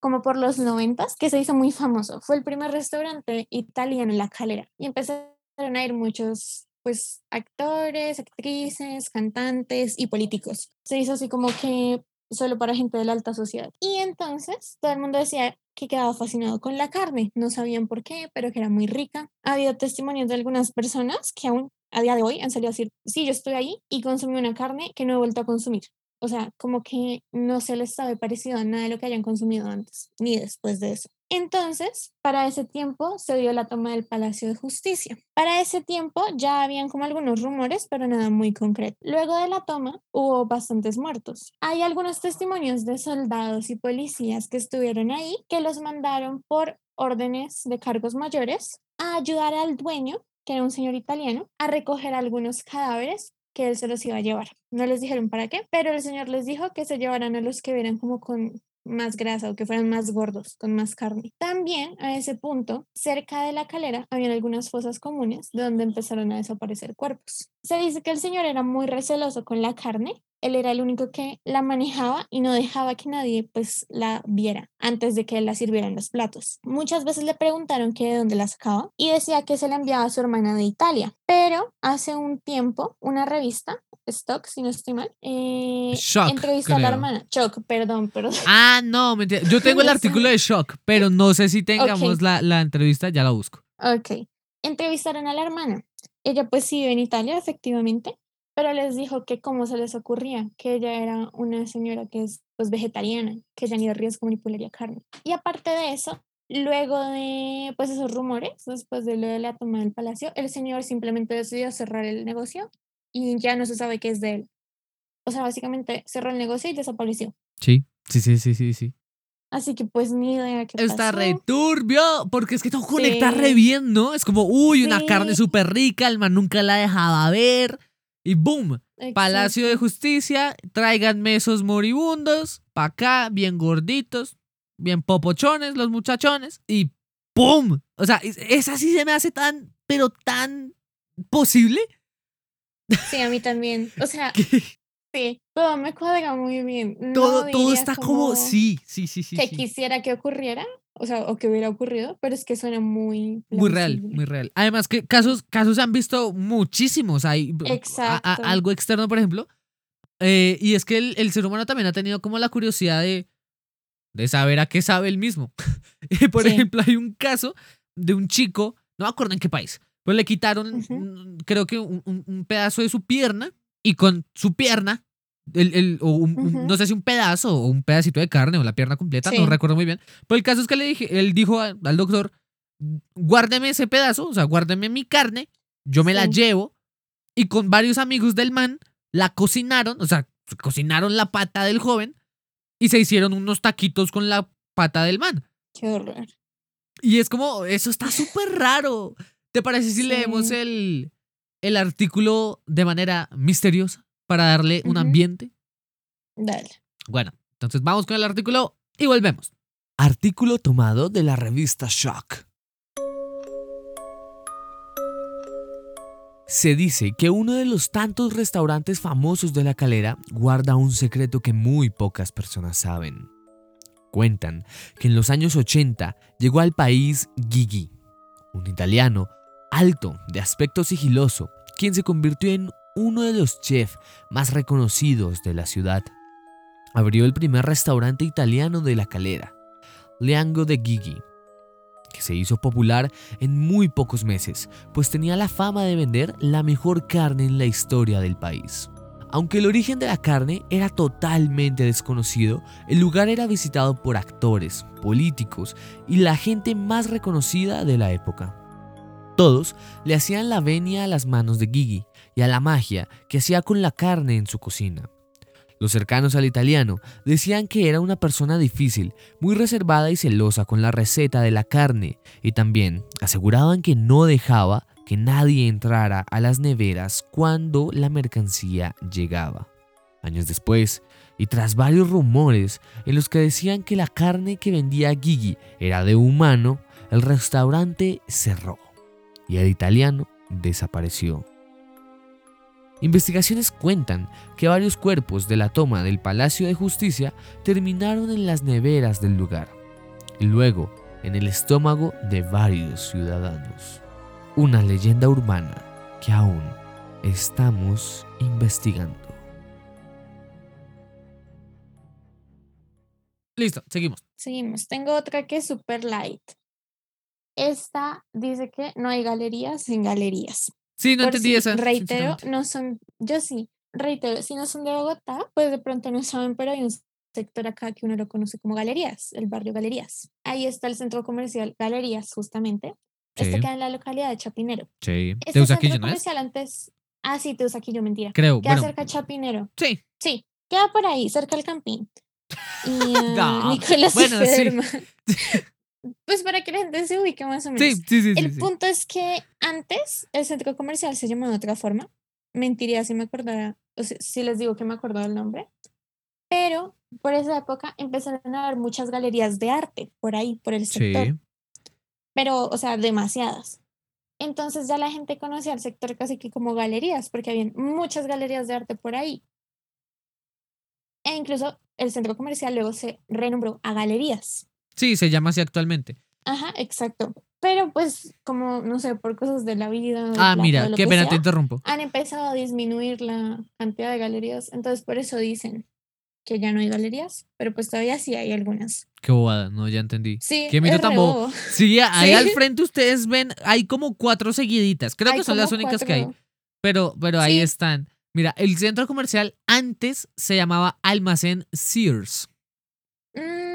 como por los noventas que se hizo muy famoso. Fue el primer restaurante italiano en la calera y empezaron a ir muchos pues actores, actrices, cantantes y políticos. Se hizo así como que solo para gente de la alta sociedad. Y entonces todo el mundo decía que quedaba fascinado con la carne. No sabían por qué, pero que era muy rica. Ha habido testimonios de algunas personas que aún a día de hoy han salido a decir, sí, yo estoy ahí y consumí una carne que no he vuelto a consumir. O sea, como que no se les sabe parecido a nada de lo que hayan consumido antes, ni después de eso. Entonces, para ese tiempo se dio la toma del Palacio de Justicia. Para ese tiempo ya habían como algunos rumores, pero nada muy concreto. Luego de la toma hubo bastantes muertos. Hay algunos testimonios de soldados y policías que estuvieron ahí que los mandaron por órdenes de cargos mayores a ayudar al dueño, que era un señor italiano, a recoger algunos cadáveres que él se los iba a llevar. No les dijeron para qué, pero el señor les dijo que se llevaran a los que vieran como con más grasa o que fueran más gordos, con más carne. También a ese punto, cerca de la calera, habían algunas fosas comunes de donde empezaron a desaparecer cuerpos. Se dice que el señor era muy receloso con la carne él era el único que la manejaba y no dejaba que nadie pues la viera antes de que la sirviera en los platos. Muchas veces le preguntaron que de dónde la sacaba y decía que se la enviaba a su hermana de Italia, pero hace un tiempo una revista, Stock, si no estoy mal, eh, entrevistó a la hermana. Shock, perdón, perdón.
Ah, no, mentira. Yo tengo el artículo de Shock, pero no sé si tengamos la, la entrevista, ya la busco.
Ok. Entrevistaron a la hermana. Ella pues sí vive en Italia, efectivamente, pero les dijo que cómo se les ocurría, que ella era una señora que es pues vegetariana, que ella ni de riesgo manipularía carne. Y aparte de eso, luego de pues esos rumores, después de lo de la toma del palacio, el señor simplemente decidió cerrar el negocio y ya no se sabe qué es de él. O sea, básicamente cerró el negocio y desapareció.
Sí, sí, sí, sí, sí, sí.
Así que pues ni idea qué
Está re turbio, porque es que todo conecta re bien, ¿no? Es como, uy, una carne súper rica, el man nunca la dejaba ver. Y boom, Palacio de Justicia, tráiganme esos moribundos, pa' acá, bien gorditos, bien popochones los muchachones, y ¡pum! O sea, esa sí se me hace tan, pero tan posible.
Sí, a mí también. O sea, sí, todo me cuadra muy bien.
todo, todo está como, sí, sí, sí, sí.
Que quisiera que ocurriera, o sea, o que hubiera ocurrido, pero es que suena muy...
Muy real, muy real. Además que casos, casos han visto muchísimos. Hay algo externo, por ejemplo. Eh, y es que el, ser humano también ha tenido como la curiosidad de, de saber a qué sabe él mismo. por ejemplo, hay un caso de un chico, no me acuerdo en qué país, pues le quitaron, creo que un pedazo de su pierna y con su pierna el, o no sé si un pedazo o un pedacito de carne o la pierna completa, no recuerdo muy bien. Pero el caso es que le dije, él dijo al doctor, guárdeme ese pedazo, o sea, guárdeme mi carne, yo me la llevo y con varios amigos del man la cocinaron, o sea, cocinaron la pata del joven y se hicieron unos taquitos con la pata del man.
Qué horror.
Y es como, eso está súper raro. ¿Te parece si leemos el, el artículo de manera misteriosa? para darle un ambiente?
Dale.
Bueno, entonces vamos con el artículo y volvemos. Artículo tomado de la revista Shock. Se dice que uno de los tantos restaurantes famosos de la calera guarda un secreto que muy pocas personas saben. Cuentan que en los años 80 llegó al país Gigi, un italiano
alto, de aspecto sigiloso, quien se convirtió en uno de los chefs más reconocidos de la ciudad. Abrió el primer restaurante italiano de la calera, Leango de Gigi, que se hizo popular en muy pocos meses, pues tenía la fama de vender la mejor carne en la historia del país. Aunque el origen de la carne era totalmente desconocido, el lugar era visitado por actores, políticos y la gente más reconocida de la época. Todos le hacían la venia a las manos de Gigi y a la magia que hacía con la carne en su cocina. Los cercanos al italiano decían que era una persona difícil, muy reservada y celosa con la receta de la carne, y también aseguraban que no dejaba que nadie entrara a las neveras cuando la mercancía llegaba. Años después, y tras varios rumores en los que decían que la carne que vendía Gigi era de humano, el restaurante cerró y el italiano desapareció. Investigaciones cuentan que varios cuerpos de la toma del Palacio de Justicia terminaron en las neveras del lugar y luego en el estómago de varios ciudadanos. Una leyenda urbana que aún estamos investigando.
Listo, seguimos.
Seguimos. Tengo otra que es super light. Esta dice que no hay galerías sin galerías.
Sí, no entendí esa.
Reitero, no son, yo sí, reitero, si no son de Bogotá, pues de pronto no saben, pero hay un sector acá que uno lo conoce como Galerías, el barrio Galerías. Ahí está el centro comercial Galerías, justamente. Este queda en la localidad de Chapinero.
Sí.
Este centro comercial antes. Ah, sí, Teusaquillo, mentira.
Creo.
Queda cerca de Chapinero.
Sí.
Sí, queda por ahí, cerca del campín. Y uh, Nicolás bueno, sí. Pues para que la gente se ubique más o menos.
Sí, sí, sí.
El punto es que antes el centro comercial se llamaba de otra forma. Mentiría si me acordara, o si les digo que me acuerdo del nombre. Pero por esa época empezaron a haber muchas galerías de arte por ahí, por el sector. Pero, o sea, demasiadas. Entonces ya la gente conocía el sector casi que como galerías, porque había muchas galerías de arte por ahí. E incluso el centro comercial luego se renombró a galerías.
Sí, se llama así actualmente.
Ajá, exacto. Pero pues, como, no sé, por cosas de la vida.
Ah, mira, qué pena, te interrumpo.
Han empezado a disminuir la cantidad de galerías, entonces por eso dicen que ya no hay galerías, pero pues todavía sí hay algunas.
Qué bobada, no, ya entendí.
Sí,
Qué
mito tan
Sí, ahí al frente ustedes ven, hay como cuatro seguiditas. Creo que son las únicas que hay. Pero, pero ahí están. Mira, el centro comercial antes se llamaba Almacén Sears.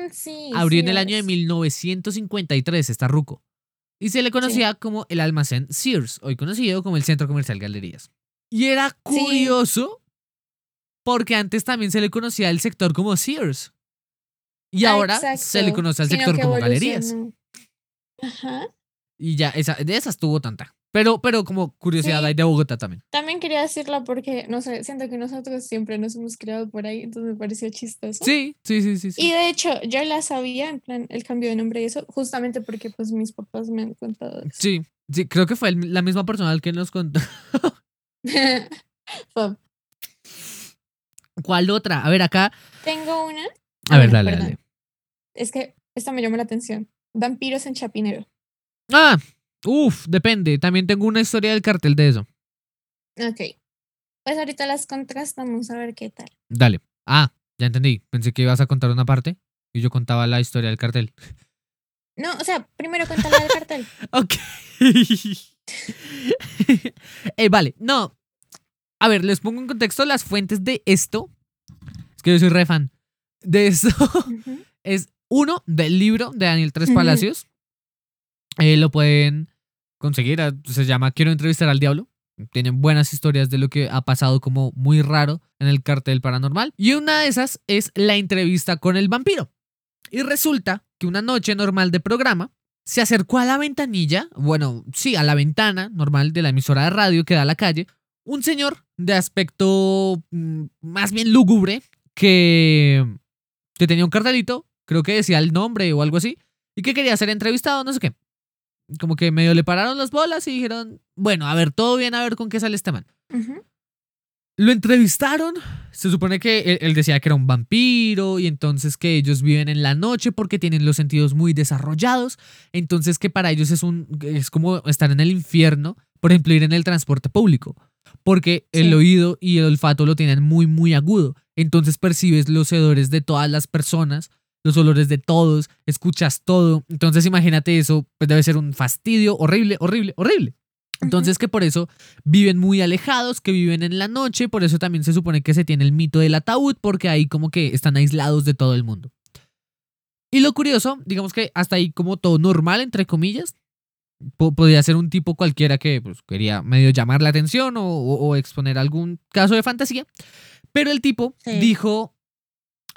Mm, sí.
Abrió en el año de 1953, está ruco. Y se le conocía como el almacén Sears, hoy conocido como el Centro Comercial Galerías. Y era curioso porque antes también se le conocía el sector como Sears. Y ah, ahora se le conoce al sector como Galerías.
Ajá.
Y ya, esa, de esas tuvo tanta. Pero, pero como curiosidad hay de Bogotá también.
También quería decirla porque, no sé, siento que nosotros siempre nos hemos creado por ahí, entonces me pareció chistoso.
Sí, sí, sí, sí.
Y de hecho, yo la sabía, en plan, el cambio de nombre y eso, justamente porque pues mis papás me han contado eso.
Sí, sí, creo que fue la misma persona que nos contó. ¿Cuál otra? A ver, acá.
Tengo una.
A ver, dale, dale.
Es que esta me llama la atención. Vampiros en Chapinero.
Ah, Uf, depende. También tengo una historia del cartel de eso.
Ok. Pues ahorita las contrastamos a ver qué tal.
Dale. Ah, ya entendí. Pensé que ibas a contar una parte y yo contaba la historia del cartel.
No, o sea, primero cuéntala del cartel.
ok. eh, vale, no. A ver, les pongo en contexto las fuentes de esto. Es que yo soy re fan. De esto. Es uno del libro de Daniel Tres Palacios. Eh, lo pueden conseguir. Se llama Quiero entrevistar al diablo. Tienen buenas historias de lo que ha pasado como muy raro en el cartel paranormal. Y una de esas es la entrevista con el vampiro. Y resulta que una noche normal de programa se acercó a la ventanilla, bueno, sí, a la ventana normal de la emisora de radio que da a la calle, un señor de aspecto mm, más bien lúgubre que, que tenía un cartelito, creo que decía el nombre o algo así, y que quería ser entrevistado, no sé qué como que medio le pararon las bolas y dijeron, bueno, a ver, todo bien, a ver con qué sale este man. Lo entrevistaron, se supone que él, decía que era un vampiro y entonces que ellos viven en la noche porque tienen los sentidos muy desarrollados, entonces que para ellos es un es como estar en el infierno, por ejemplo, ir en el transporte público, porque el oído y el olfato lo tienen muy muy agudo, entonces percibes los hedores de todas las personas, los olores de todos, escuchas todo, entonces imagínate eso, pues debe ser un fastidio horrible, horrible, horrible. Entonces que por eso viven muy alejados, que viven en la noche, por eso también se supone que se tiene el mito del ataúd, porque ahí como que están aislados de todo el mundo. Y lo curioso, digamos que hasta ahí como todo normal, entre comillas, podría ser un tipo cualquiera que pues, quería medio llamar la atención o, exponer algún caso de fantasía, pero el tipo dijo,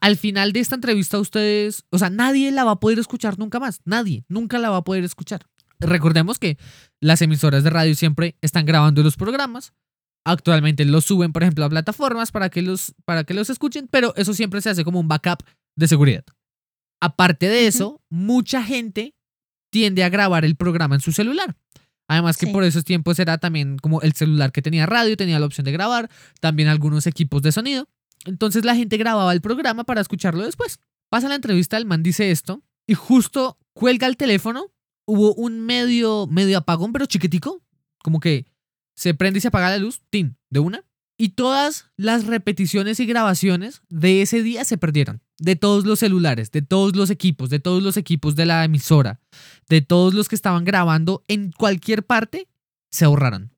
al final de esta entrevista ustedes, o sea, nadie la va a poder escuchar nunca más, nadie, nunca la va a poder escuchar. Recordemos que las emisoras de radio siempre están grabando los programas. Actualmente los suben, por ejemplo, a plataformas para que los, para que los escuchen, pero eso siempre se hace como un backup de seguridad. Aparte de eso, mucha gente tiende a grabar el programa en su celular. Además que por esos tiempos era también como el celular que tenía radio, tenía la opción de grabar, también algunos equipos de sonido. Entonces la gente grababa el programa para escucharlo después. Pasa la entrevista, el man dice esto y justo cuelga el teléfono hubo un medio, medio apagón, pero chiquitico. Como que se prende y se apaga la luz, tin, de una. Y todas las repeticiones y grabaciones de ese día se perdieron. De todos los celulares, de todos los equipos, de todos los equipos de la emisora, de todos los que estaban grabando en cualquier parte, se ahorraron.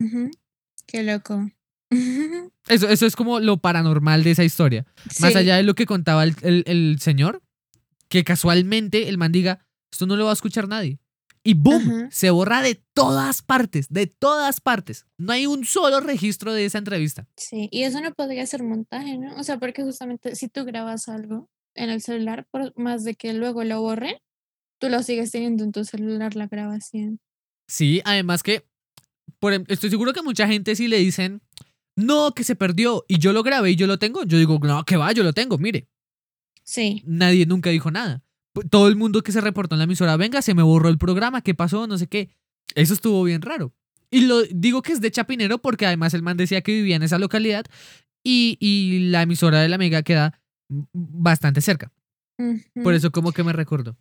Qué loco.
Eso, eso es como lo paranormal de esa historia. Más allá de lo que contaba el, el, señor, que casualmente el man diga, esto no lo va a escuchar nadie. Y boom, se borra de todas partes, de todas partes. No hay un solo registro de esa entrevista.
Sí, y eso no podría ser montaje, ¿no? O sea, porque justamente si tú grabas algo en el celular, por más de que luego lo borren, tú lo sigues teniendo en tu celular la grabación.
Sí, además que por, em, estoy seguro que mucha gente si le dicen, no, que se perdió y yo lo grabé y yo lo tengo, yo digo, no, que va, yo lo tengo, mire.
Sí.
Nadie nunca dijo nada todo el mundo que se reportó en la emisora, venga, se me borró el programa, ¿qué pasó? No sé qué. Eso estuvo bien raro. Y lo digo que es de Chapinero porque además el man decía que vivía en esa localidad y, la emisora de la Mega queda bastante cerca. Por eso como que me recuerdo.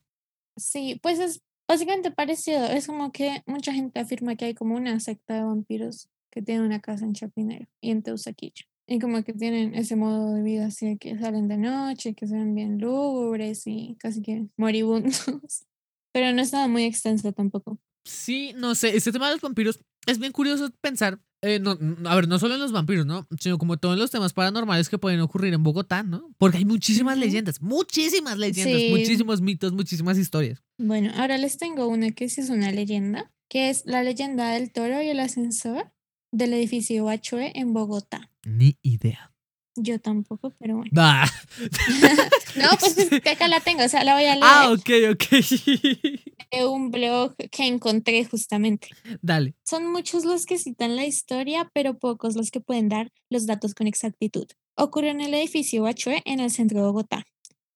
Sí, pues es básicamente parecido. Es como que mucha gente afirma que hay como una secta de vampiros que tiene una casa en Chapinero y en Teusaquillo. Y como que tienen ese modo de vida así de que salen de noche, que se ven bien lúgubres y casi que moribundos. Pero no es nada muy extenso tampoco.
Sí, no sé, este tema de los vampiros es bien curioso pensar, eh, no, a ver, no solo en los vampiros, ¿no? Sino como todos los temas paranormales que pueden ocurrir en Bogotá, ¿no? Porque hay muchísimas leyendas, muchísimas leyendas, muchísimos mitos, muchísimas historias.
Bueno, ahora les tengo una que sí es una leyenda, que es la leyenda del toro y el ascensor del edificio Bachue en Bogotá.
Ni idea.
Yo tampoco, pero bueno. no, pues es que acá la tengo, o sea, la voy a leer.
Ah, ok, ok.
De un blog que encontré justamente.
Dale.
Son muchos los que citan la historia, pero pocos los que pueden dar los datos con exactitud. Ocurrió en el edificio Bachue, en el centro de Bogotá,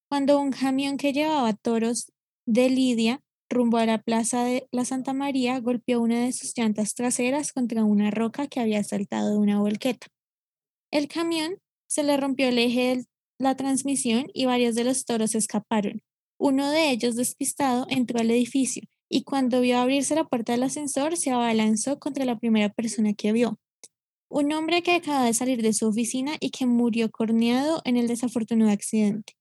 cuando un camión que llevaba toros de Lidia rumbo a la plaza de la Santa María golpeó una de sus llantas traseras contra una roca que había saltado de una volqueta. El camión se le rompió el eje de la transmisión y varios de los toros escaparon. Uno de ellos, despistado, entró al edificio y cuando vio abrirse la puerta del ascensor se abalanzó contra la primera persona que vio. Un hombre que acaba de salir de su oficina y que murió corneado en el desafortunado accidente.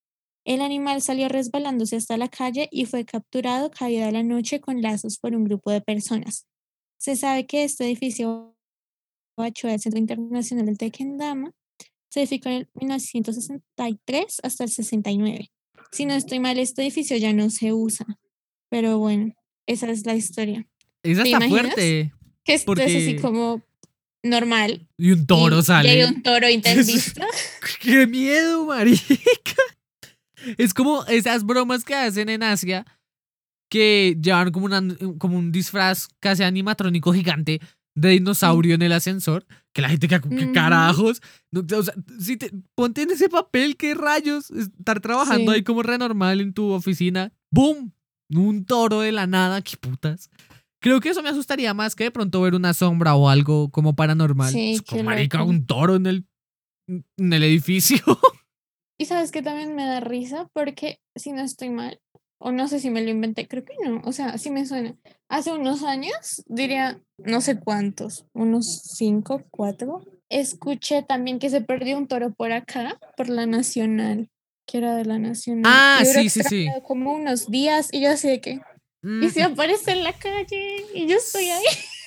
El animal salió resbalándose hasta la calle y fue capturado caída la noche con lazos por un grupo de personas. Se sabe que este edificio del Centro Internacional del Tequendama, se edificó en 1963 hasta el 69. Si no estoy mal, este edificio ya no se usa. Pero bueno, esa es la historia.
Esa está fuerte.
Que esto es así como normal.
Y un toro sale.
Y hay un toro intervista.
¡Qué miedo, marica! Es como esas bromas que hacen en Asia que llevan como, una, como un disfraz casi animatrónico gigante de dinosaurio en el ascensor, que la gente que, carajos, o sea, si te, ponte en ese papel, qué rayos, estar trabajando ahí como re normal en tu oficina, ¡boom! Un toro de la nada, qué putas. Creo que eso me asustaría más que de pronto ver una sombra o algo como paranormal. Sí, como marica, un toro en el en el edificio.
Y sabes que también me da risa porque si no estoy mal, o no sé si me lo inventé, creo que no, o sea, sí me suena. Hace unos años, diría, no sé cuántos, unos cinco, cuatro, escuché también que se perdió un toro por acá, por la Nacional, que era de la Nacional.
Ah, sí, sí, sí.
Como unos días y yo sé que... Y se aparece en la calle y yo estoy ahí.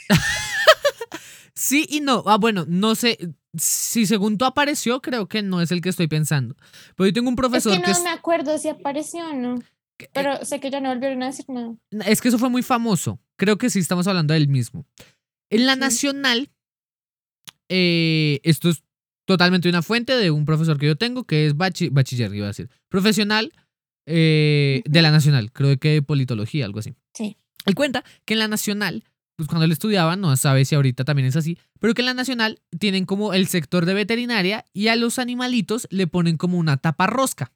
sí y no. Ah, bueno, no sé si según tú apareció, creo que no es el que estoy pensando. Pero yo tengo un profesor
es que no me acuerdo si apareció o no. Pero eh, sé que ya no volvieron a decir nada.
Es que eso fue muy famoso. Creo que sí estamos hablando del mismo. En la Nacional, eh, esto es totalmente una fuente de un profesor que yo tengo, que es bachiller, iba a decir. Profesional eh, de la Nacional, creo que de politología, algo así.
Sí.
Él cuenta que en la Nacional pues cuando él estudiaba, no sabe si ahorita también es así, pero que en la nacional tienen como el sector de veterinaria y a los animalitos le ponen como una tapa rosca.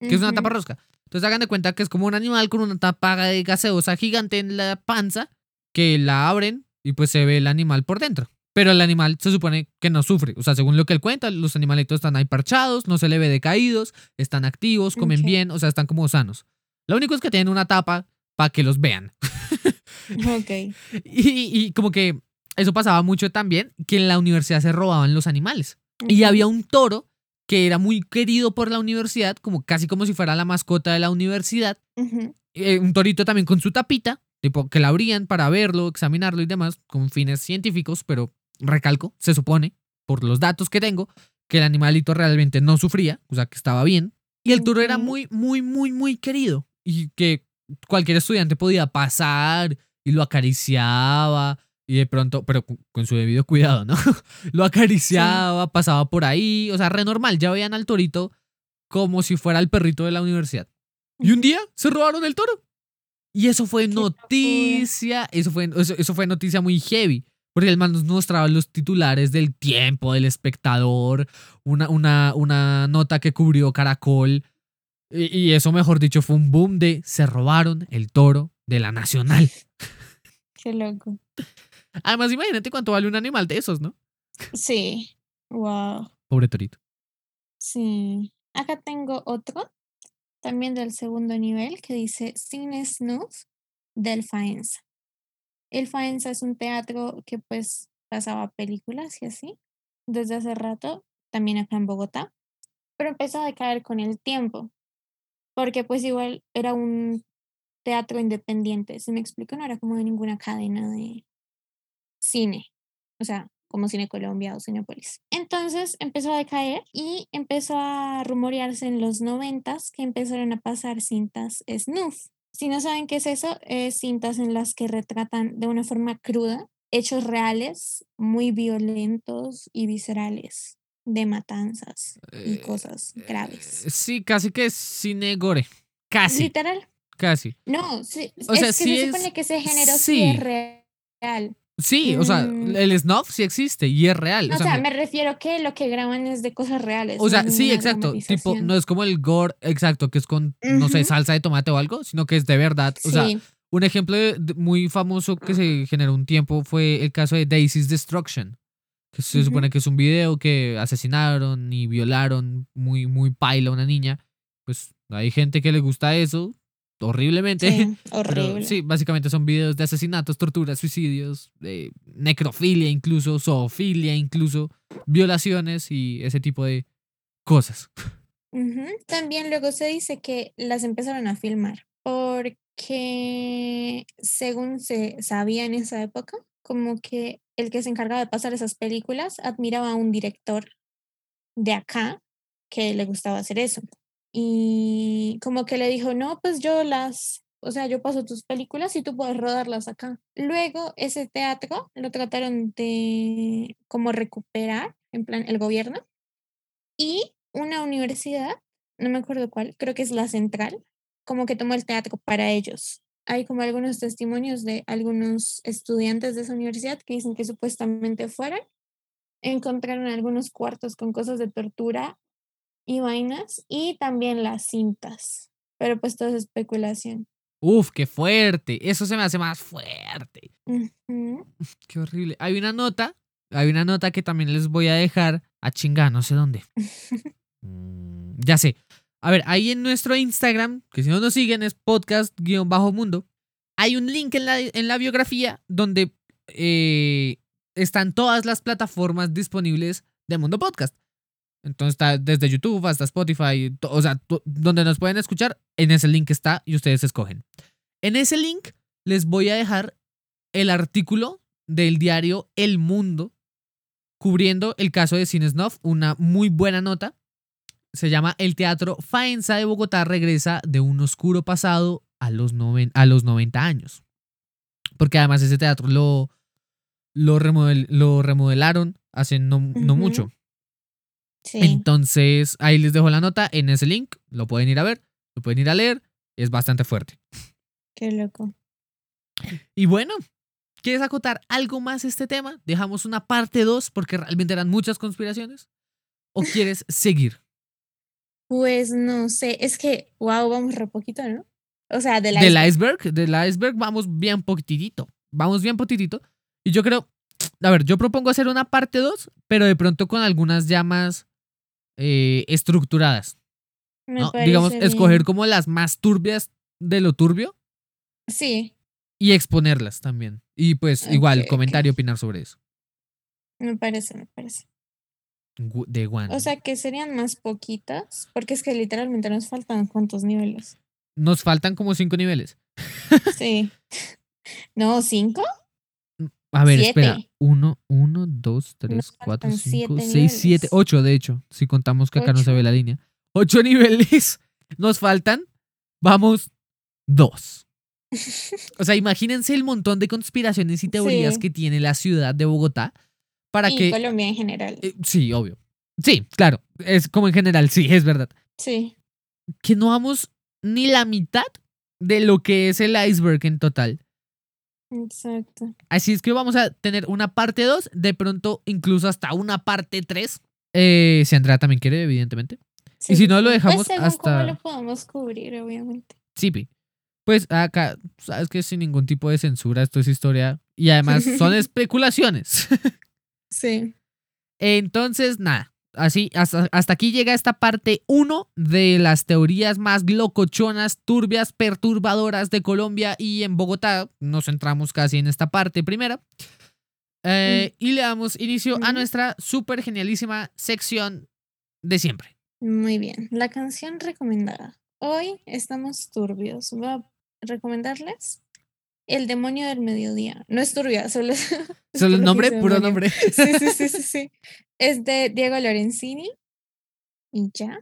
¿Qué es una tapa rosca? Entonces hagan de cuenta que es como un animal con una tapa de gaseosa gigante en la panza, que la abren y pues se ve el animal por dentro. Pero el animal se supone que no sufre. O sea, según lo que él cuenta, los animalitos están ahí parchados, no se le ve decaídos, están activos, comen bien, o sea, están como sanos. Lo único es que tienen una tapa para que los vean.
Ok.
Y, como que eso pasaba mucho también, que en la universidad se robaban los animales. Y había un toro que era muy querido por la universidad, como casi como si fuera la mascota de la universidad. Eh, un torito también con su tapita, tipo que la abrían para verlo, examinarlo y demás, con fines científicos, pero recalco, se supone, por los datos que tengo, que el animalito realmente no sufría, o sea, que estaba bien. Y el toro era muy, muy, muy, muy querido. Y que cualquier estudiante podía pasar y lo acariciaba y de pronto, pero con su debido cuidado, ¿no? lo acariciaba, pasaba por ahí, o sea, re normal, ya veían al torito como si fuera el perrito de la universidad. Y un día se robaron el toro. Y eso fue noticia, eso fue, eso, fue noticia muy heavy. Porque el man nos mostraba los titulares del tiempo, del espectador, una, una, una nota que cubrió Caracol. Y, y, eso, mejor dicho, fue un boom de se robaron el toro de la Nacional.
Qué loco.
Además, imagínate cuánto vale un animal de esos, ¿no?
Sí. Wow.
Pobre torito.
Sí. Acá tengo otro, también del segundo nivel, que dice Cine Snooze del Faenza. El Faenza es un teatro que pues pasaba películas y así, desde hace rato, también acá en Bogotá, pero empezó a decaer con el tiempo, porque pues igual era un teatro independiente. Si me explico, no era como de ninguna cadena de cine. O sea, como Cine Colombia o Cinepolis. Entonces empezó a decaer y empezó a rumorearse en los noventas que empezaron a pasar cintas snuff. Si no saben qué es eso, es cintas en las que retratan de una forma cruda hechos reales muy violentos y viscerales de matanzas y eh, cosas graves.
Eh, sí, casi que es cine gore. Casi.
Literal.
Casi.
No, sí. O sea, sí se supone que ese género sí, es real.
Sí, o sea, mm. el snuff sí existe y es real.
o, sea, me refiero que lo que graban es de cosas reales.
O sea, sí, exacto. Tipo, no es como el gore, exacto, que es con, no sé, salsa de tomate o algo, sino que es de verdad. O sea, un ejemplo muy famoso que se generó un tiempo fue el caso de Daisy's Destruction. Que se supone que es un video que asesinaron y violaron muy, muy paila a una niña. Pues hay gente que le gusta eso, horriblemente.
Sí, horrible.
sí, básicamente son videos de asesinatos, torturas, suicidios, necrofilia incluso, zoofilia incluso, violaciones y ese tipo de cosas.
También luego se dice que las empezaron a filmar porque según se sabía en esa época, como que el que se encargaba de pasar esas películas admiraba a un director de acá que le gustaba hacer eso y como que le dijo, no, pues yo las, o sea, yo paso tus películas y tú puedes rodarlas acá. Luego ese teatro lo trataron de como recuperar, en plan, el gobierno. Y una universidad, no me acuerdo cuál, creo que es la central, como que tomó el teatro para ellos. Hay como algunos testimonios de algunos estudiantes de esa universidad que dicen que supuestamente fueron, encontraron algunos cuartos con cosas de tortura y vainas y también las cintas. Pero pues todo es especulación.
Uf, qué fuerte. Eso se me hace más fuerte. Qué horrible. Hay una nota, hay una nota que también les voy a dejar A chingar, no sé dónde. Mm, ya sé. A ver, ahí en nuestro Instagram, que si no nos siguen es podcast-mundo, hay un link en la, en la biografía donde eh, están todas las plataformas disponibles de Mundo Podcast. Entonces está desde YouTube hasta Spotify, o sea, donde nos pueden escuchar, en ese link está y ustedes escogen. En ese link les voy a dejar el artículo del diario El Mundo cubriendo el caso de Cinesnoff, una muy buena nota. Se llama El Teatro Faenza de Bogotá regresa de un oscuro pasado a los, a los 90 años. Porque además ese teatro lo, lo, lo remodelaron hace no, mucho. Entonces, ahí les dejo la nota en ese link. Lo pueden ir a ver, lo pueden ir a leer. Es bastante fuerte.
Qué loco.
Y bueno, ¿Quieres acotar algo más este tema? ¿Dejamos una parte 2 porque realmente eran muchas conspiraciones? ¿O quieres seguir?
Pues no sé, es que, wow, vamos re poquito, ¿no? O sea,
del iceberg. Del iceberg, del iceberg vamos bien poquitito. Vamos bien poquitito. Y yo creo, a ver, yo propongo hacer una parte 2, pero de pronto con algunas llamas eh, estructuradas. ¿no? Digamos, escoger como las más turbias de lo turbio.
Sí
y exponerlas también. Y pues igual, comentario, opinar sobre eso.
Me parece, me parece.
De one.
O sea, que serían más poquitas, porque es que literalmente nos faltan cuántos niveles.
Nos faltan como cinco niveles.
Sí. ¿No, cinco?
A ver, espera. Uno, uno, dos, tres, cuatro, cinco, seis, siete, ocho, de hecho. Si contamos que acá no se ve la línea. Ocho niveles. Nos faltan. Vamos, dos. O sea, imagínense el montón de conspiraciones y teorías que tiene la ciudad de Bogotá para
y
que...
Colombia en general.
Eh, sí, obvio. Sí, claro. Es como en general, sí, es verdad.
Sí.
Que no vamos ni la mitad de lo que es el iceberg en total.
Exacto.
Así es que vamos a tener una parte 2, de pronto incluso hasta una parte 3. Eh, si Andrea también quiere, evidentemente. y si no, lo dejamos pues hasta...
Cómo lo podemos cubrir, obviamente.
Sí, pues acá, sabes que sin ningún tipo de censura, esto es historia y además son especulaciones.
sí.
Entonces, nada, así, hasta, hasta aquí llega esta parte 1 de las teorías más locochonas, turbias, perturbadoras de Colombia y en Bogotá. Nos centramos casi en esta parte primera. Eh, mm. Y le damos inicio a nuestra súper genialísima sección de siempre.
Muy bien, la canción recomendada. Hoy estamos turbios. Voy a recomendarles El demonio del mediodía. No es turbia, solo es.
¿Solo el nombre? Puro nombre.
Sí, sí, sí, sí, sí. Es de Diego Lorenzini. Y ya.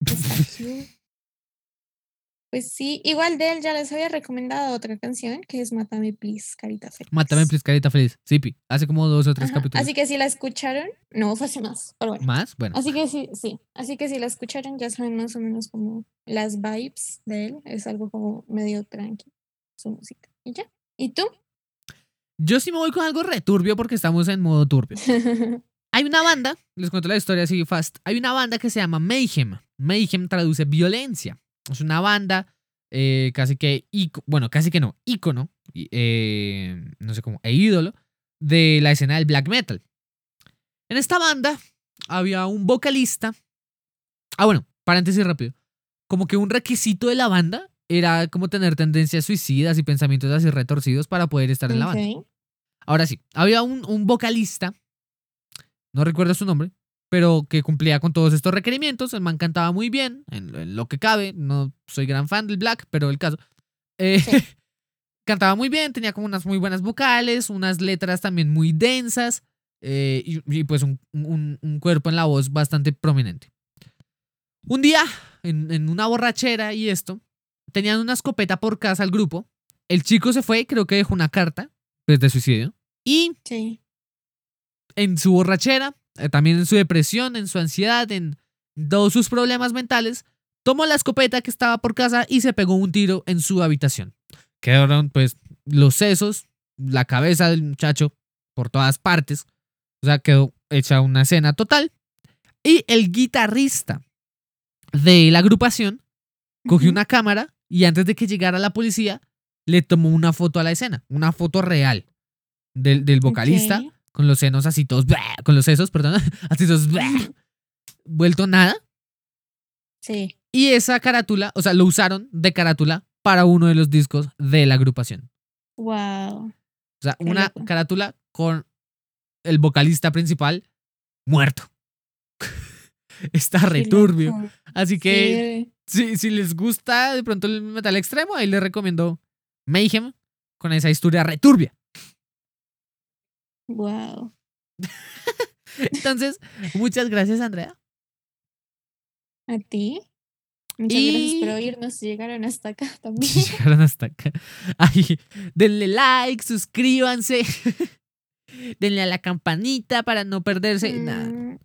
Pues sí, igual de él ya les había recomendado otra canción que es Mátame Please, Carita Feliz.
Mátame Please, Carita Feliz. Sí, hace como dos o tres capítulos.
Así que si la escucharon, no, fue hace más, pero bueno.
¿Más? Bueno.
Así que sí, sí. Así que si la escucharon ya saben más o menos como las vibes de él. Es algo como medio tranqui, su música. Y ya. ¿Y tú?
Yo sí me voy con algo returbio porque estamos en modo turbio. Hay una banda, les cuento la historia así fast. Hay una banda que se llama Mayhem. Mayhem traduce violencia. Es una banda eh, casi que, bueno, casi que no, ícono, eh, no sé cómo, e ídolo de la escena del black metal. En esta banda había un vocalista. Ah, bueno, paréntesis rápido. Como que un requisito de la banda era como tener tendencias suicidas y pensamientos así retorcidos para poder estar en la banda. Ahora sí, había un, un vocalista, no recuerdo su nombre, pero que cumplía con todos estos requerimientos. El man cantaba muy bien, en, lo que cabe. No soy gran fan del Black, pero el caso. Eh, cantaba muy bien, tenía como unas muy buenas vocales, unas letras también muy densas eh, y, pues un, un, cuerpo en la voz bastante prominente. Un día, en, en una borrachera y esto, tenían una escopeta por casa al grupo. El chico se fue, creo que dejó una carta pues, de suicidio. Y
sí.
en su borrachera eh, también en su depresión, en su ansiedad, en todos sus problemas mentales, tomó la escopeta que estaba por casa y se pegó un tiro en su habitación. Quedaron pues los sesos, la cabeza del muchacho por todas partes. O sea, quedó hecha una escena total. Y el guitarrista de la agrupación cogió una cámara y antes de que llegara la policía, le tomó una foto a la escena, una foto real del, vocalista con los senos así todos, con los sesos, perdón, así todos, vuelto nada.
Sí.
Y esa carátula, o sea, lo usaron de carátula para uno de los discos de la agrupación.
Wow.
O sea, una carátula con el vocalista principal muerto. Está returbio. Así que si, si les gusta de pronto el metal extremo, ahí les recomiendo Mayhem con esa historia returbia.
Wow.
Entonces, muchas gracias, Andrea.
A ti. Muchas gracias por oírnos. Llegaron hasta acá también.
Llegaron hasta acá. Ay, denle like, suscríbanse. denle a la campanita para no perderse. nada. Mm,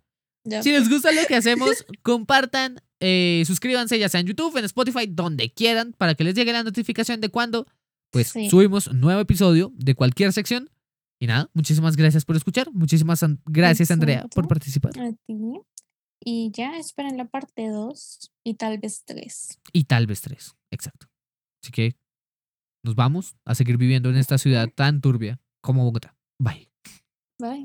si les gusta lo que hacemos, compartan, eh, suscríbanse ya sea en YouTube, en Spotify, donde quieran, para que les llegue la notificación de cuando pues subimos nuevo episodio de cualquier sección. Y nada, muchísimas gracias por escuchar. Muchísimas gracias, Andrea, por participar.
A ti. Y ya esperen la parte 2 y tal vez 3.
Y tal vez 3, exacto. Así que nos vamos a seguir viviendo en esta ciudad tan turbia como Bogotá. Bye.
Bye.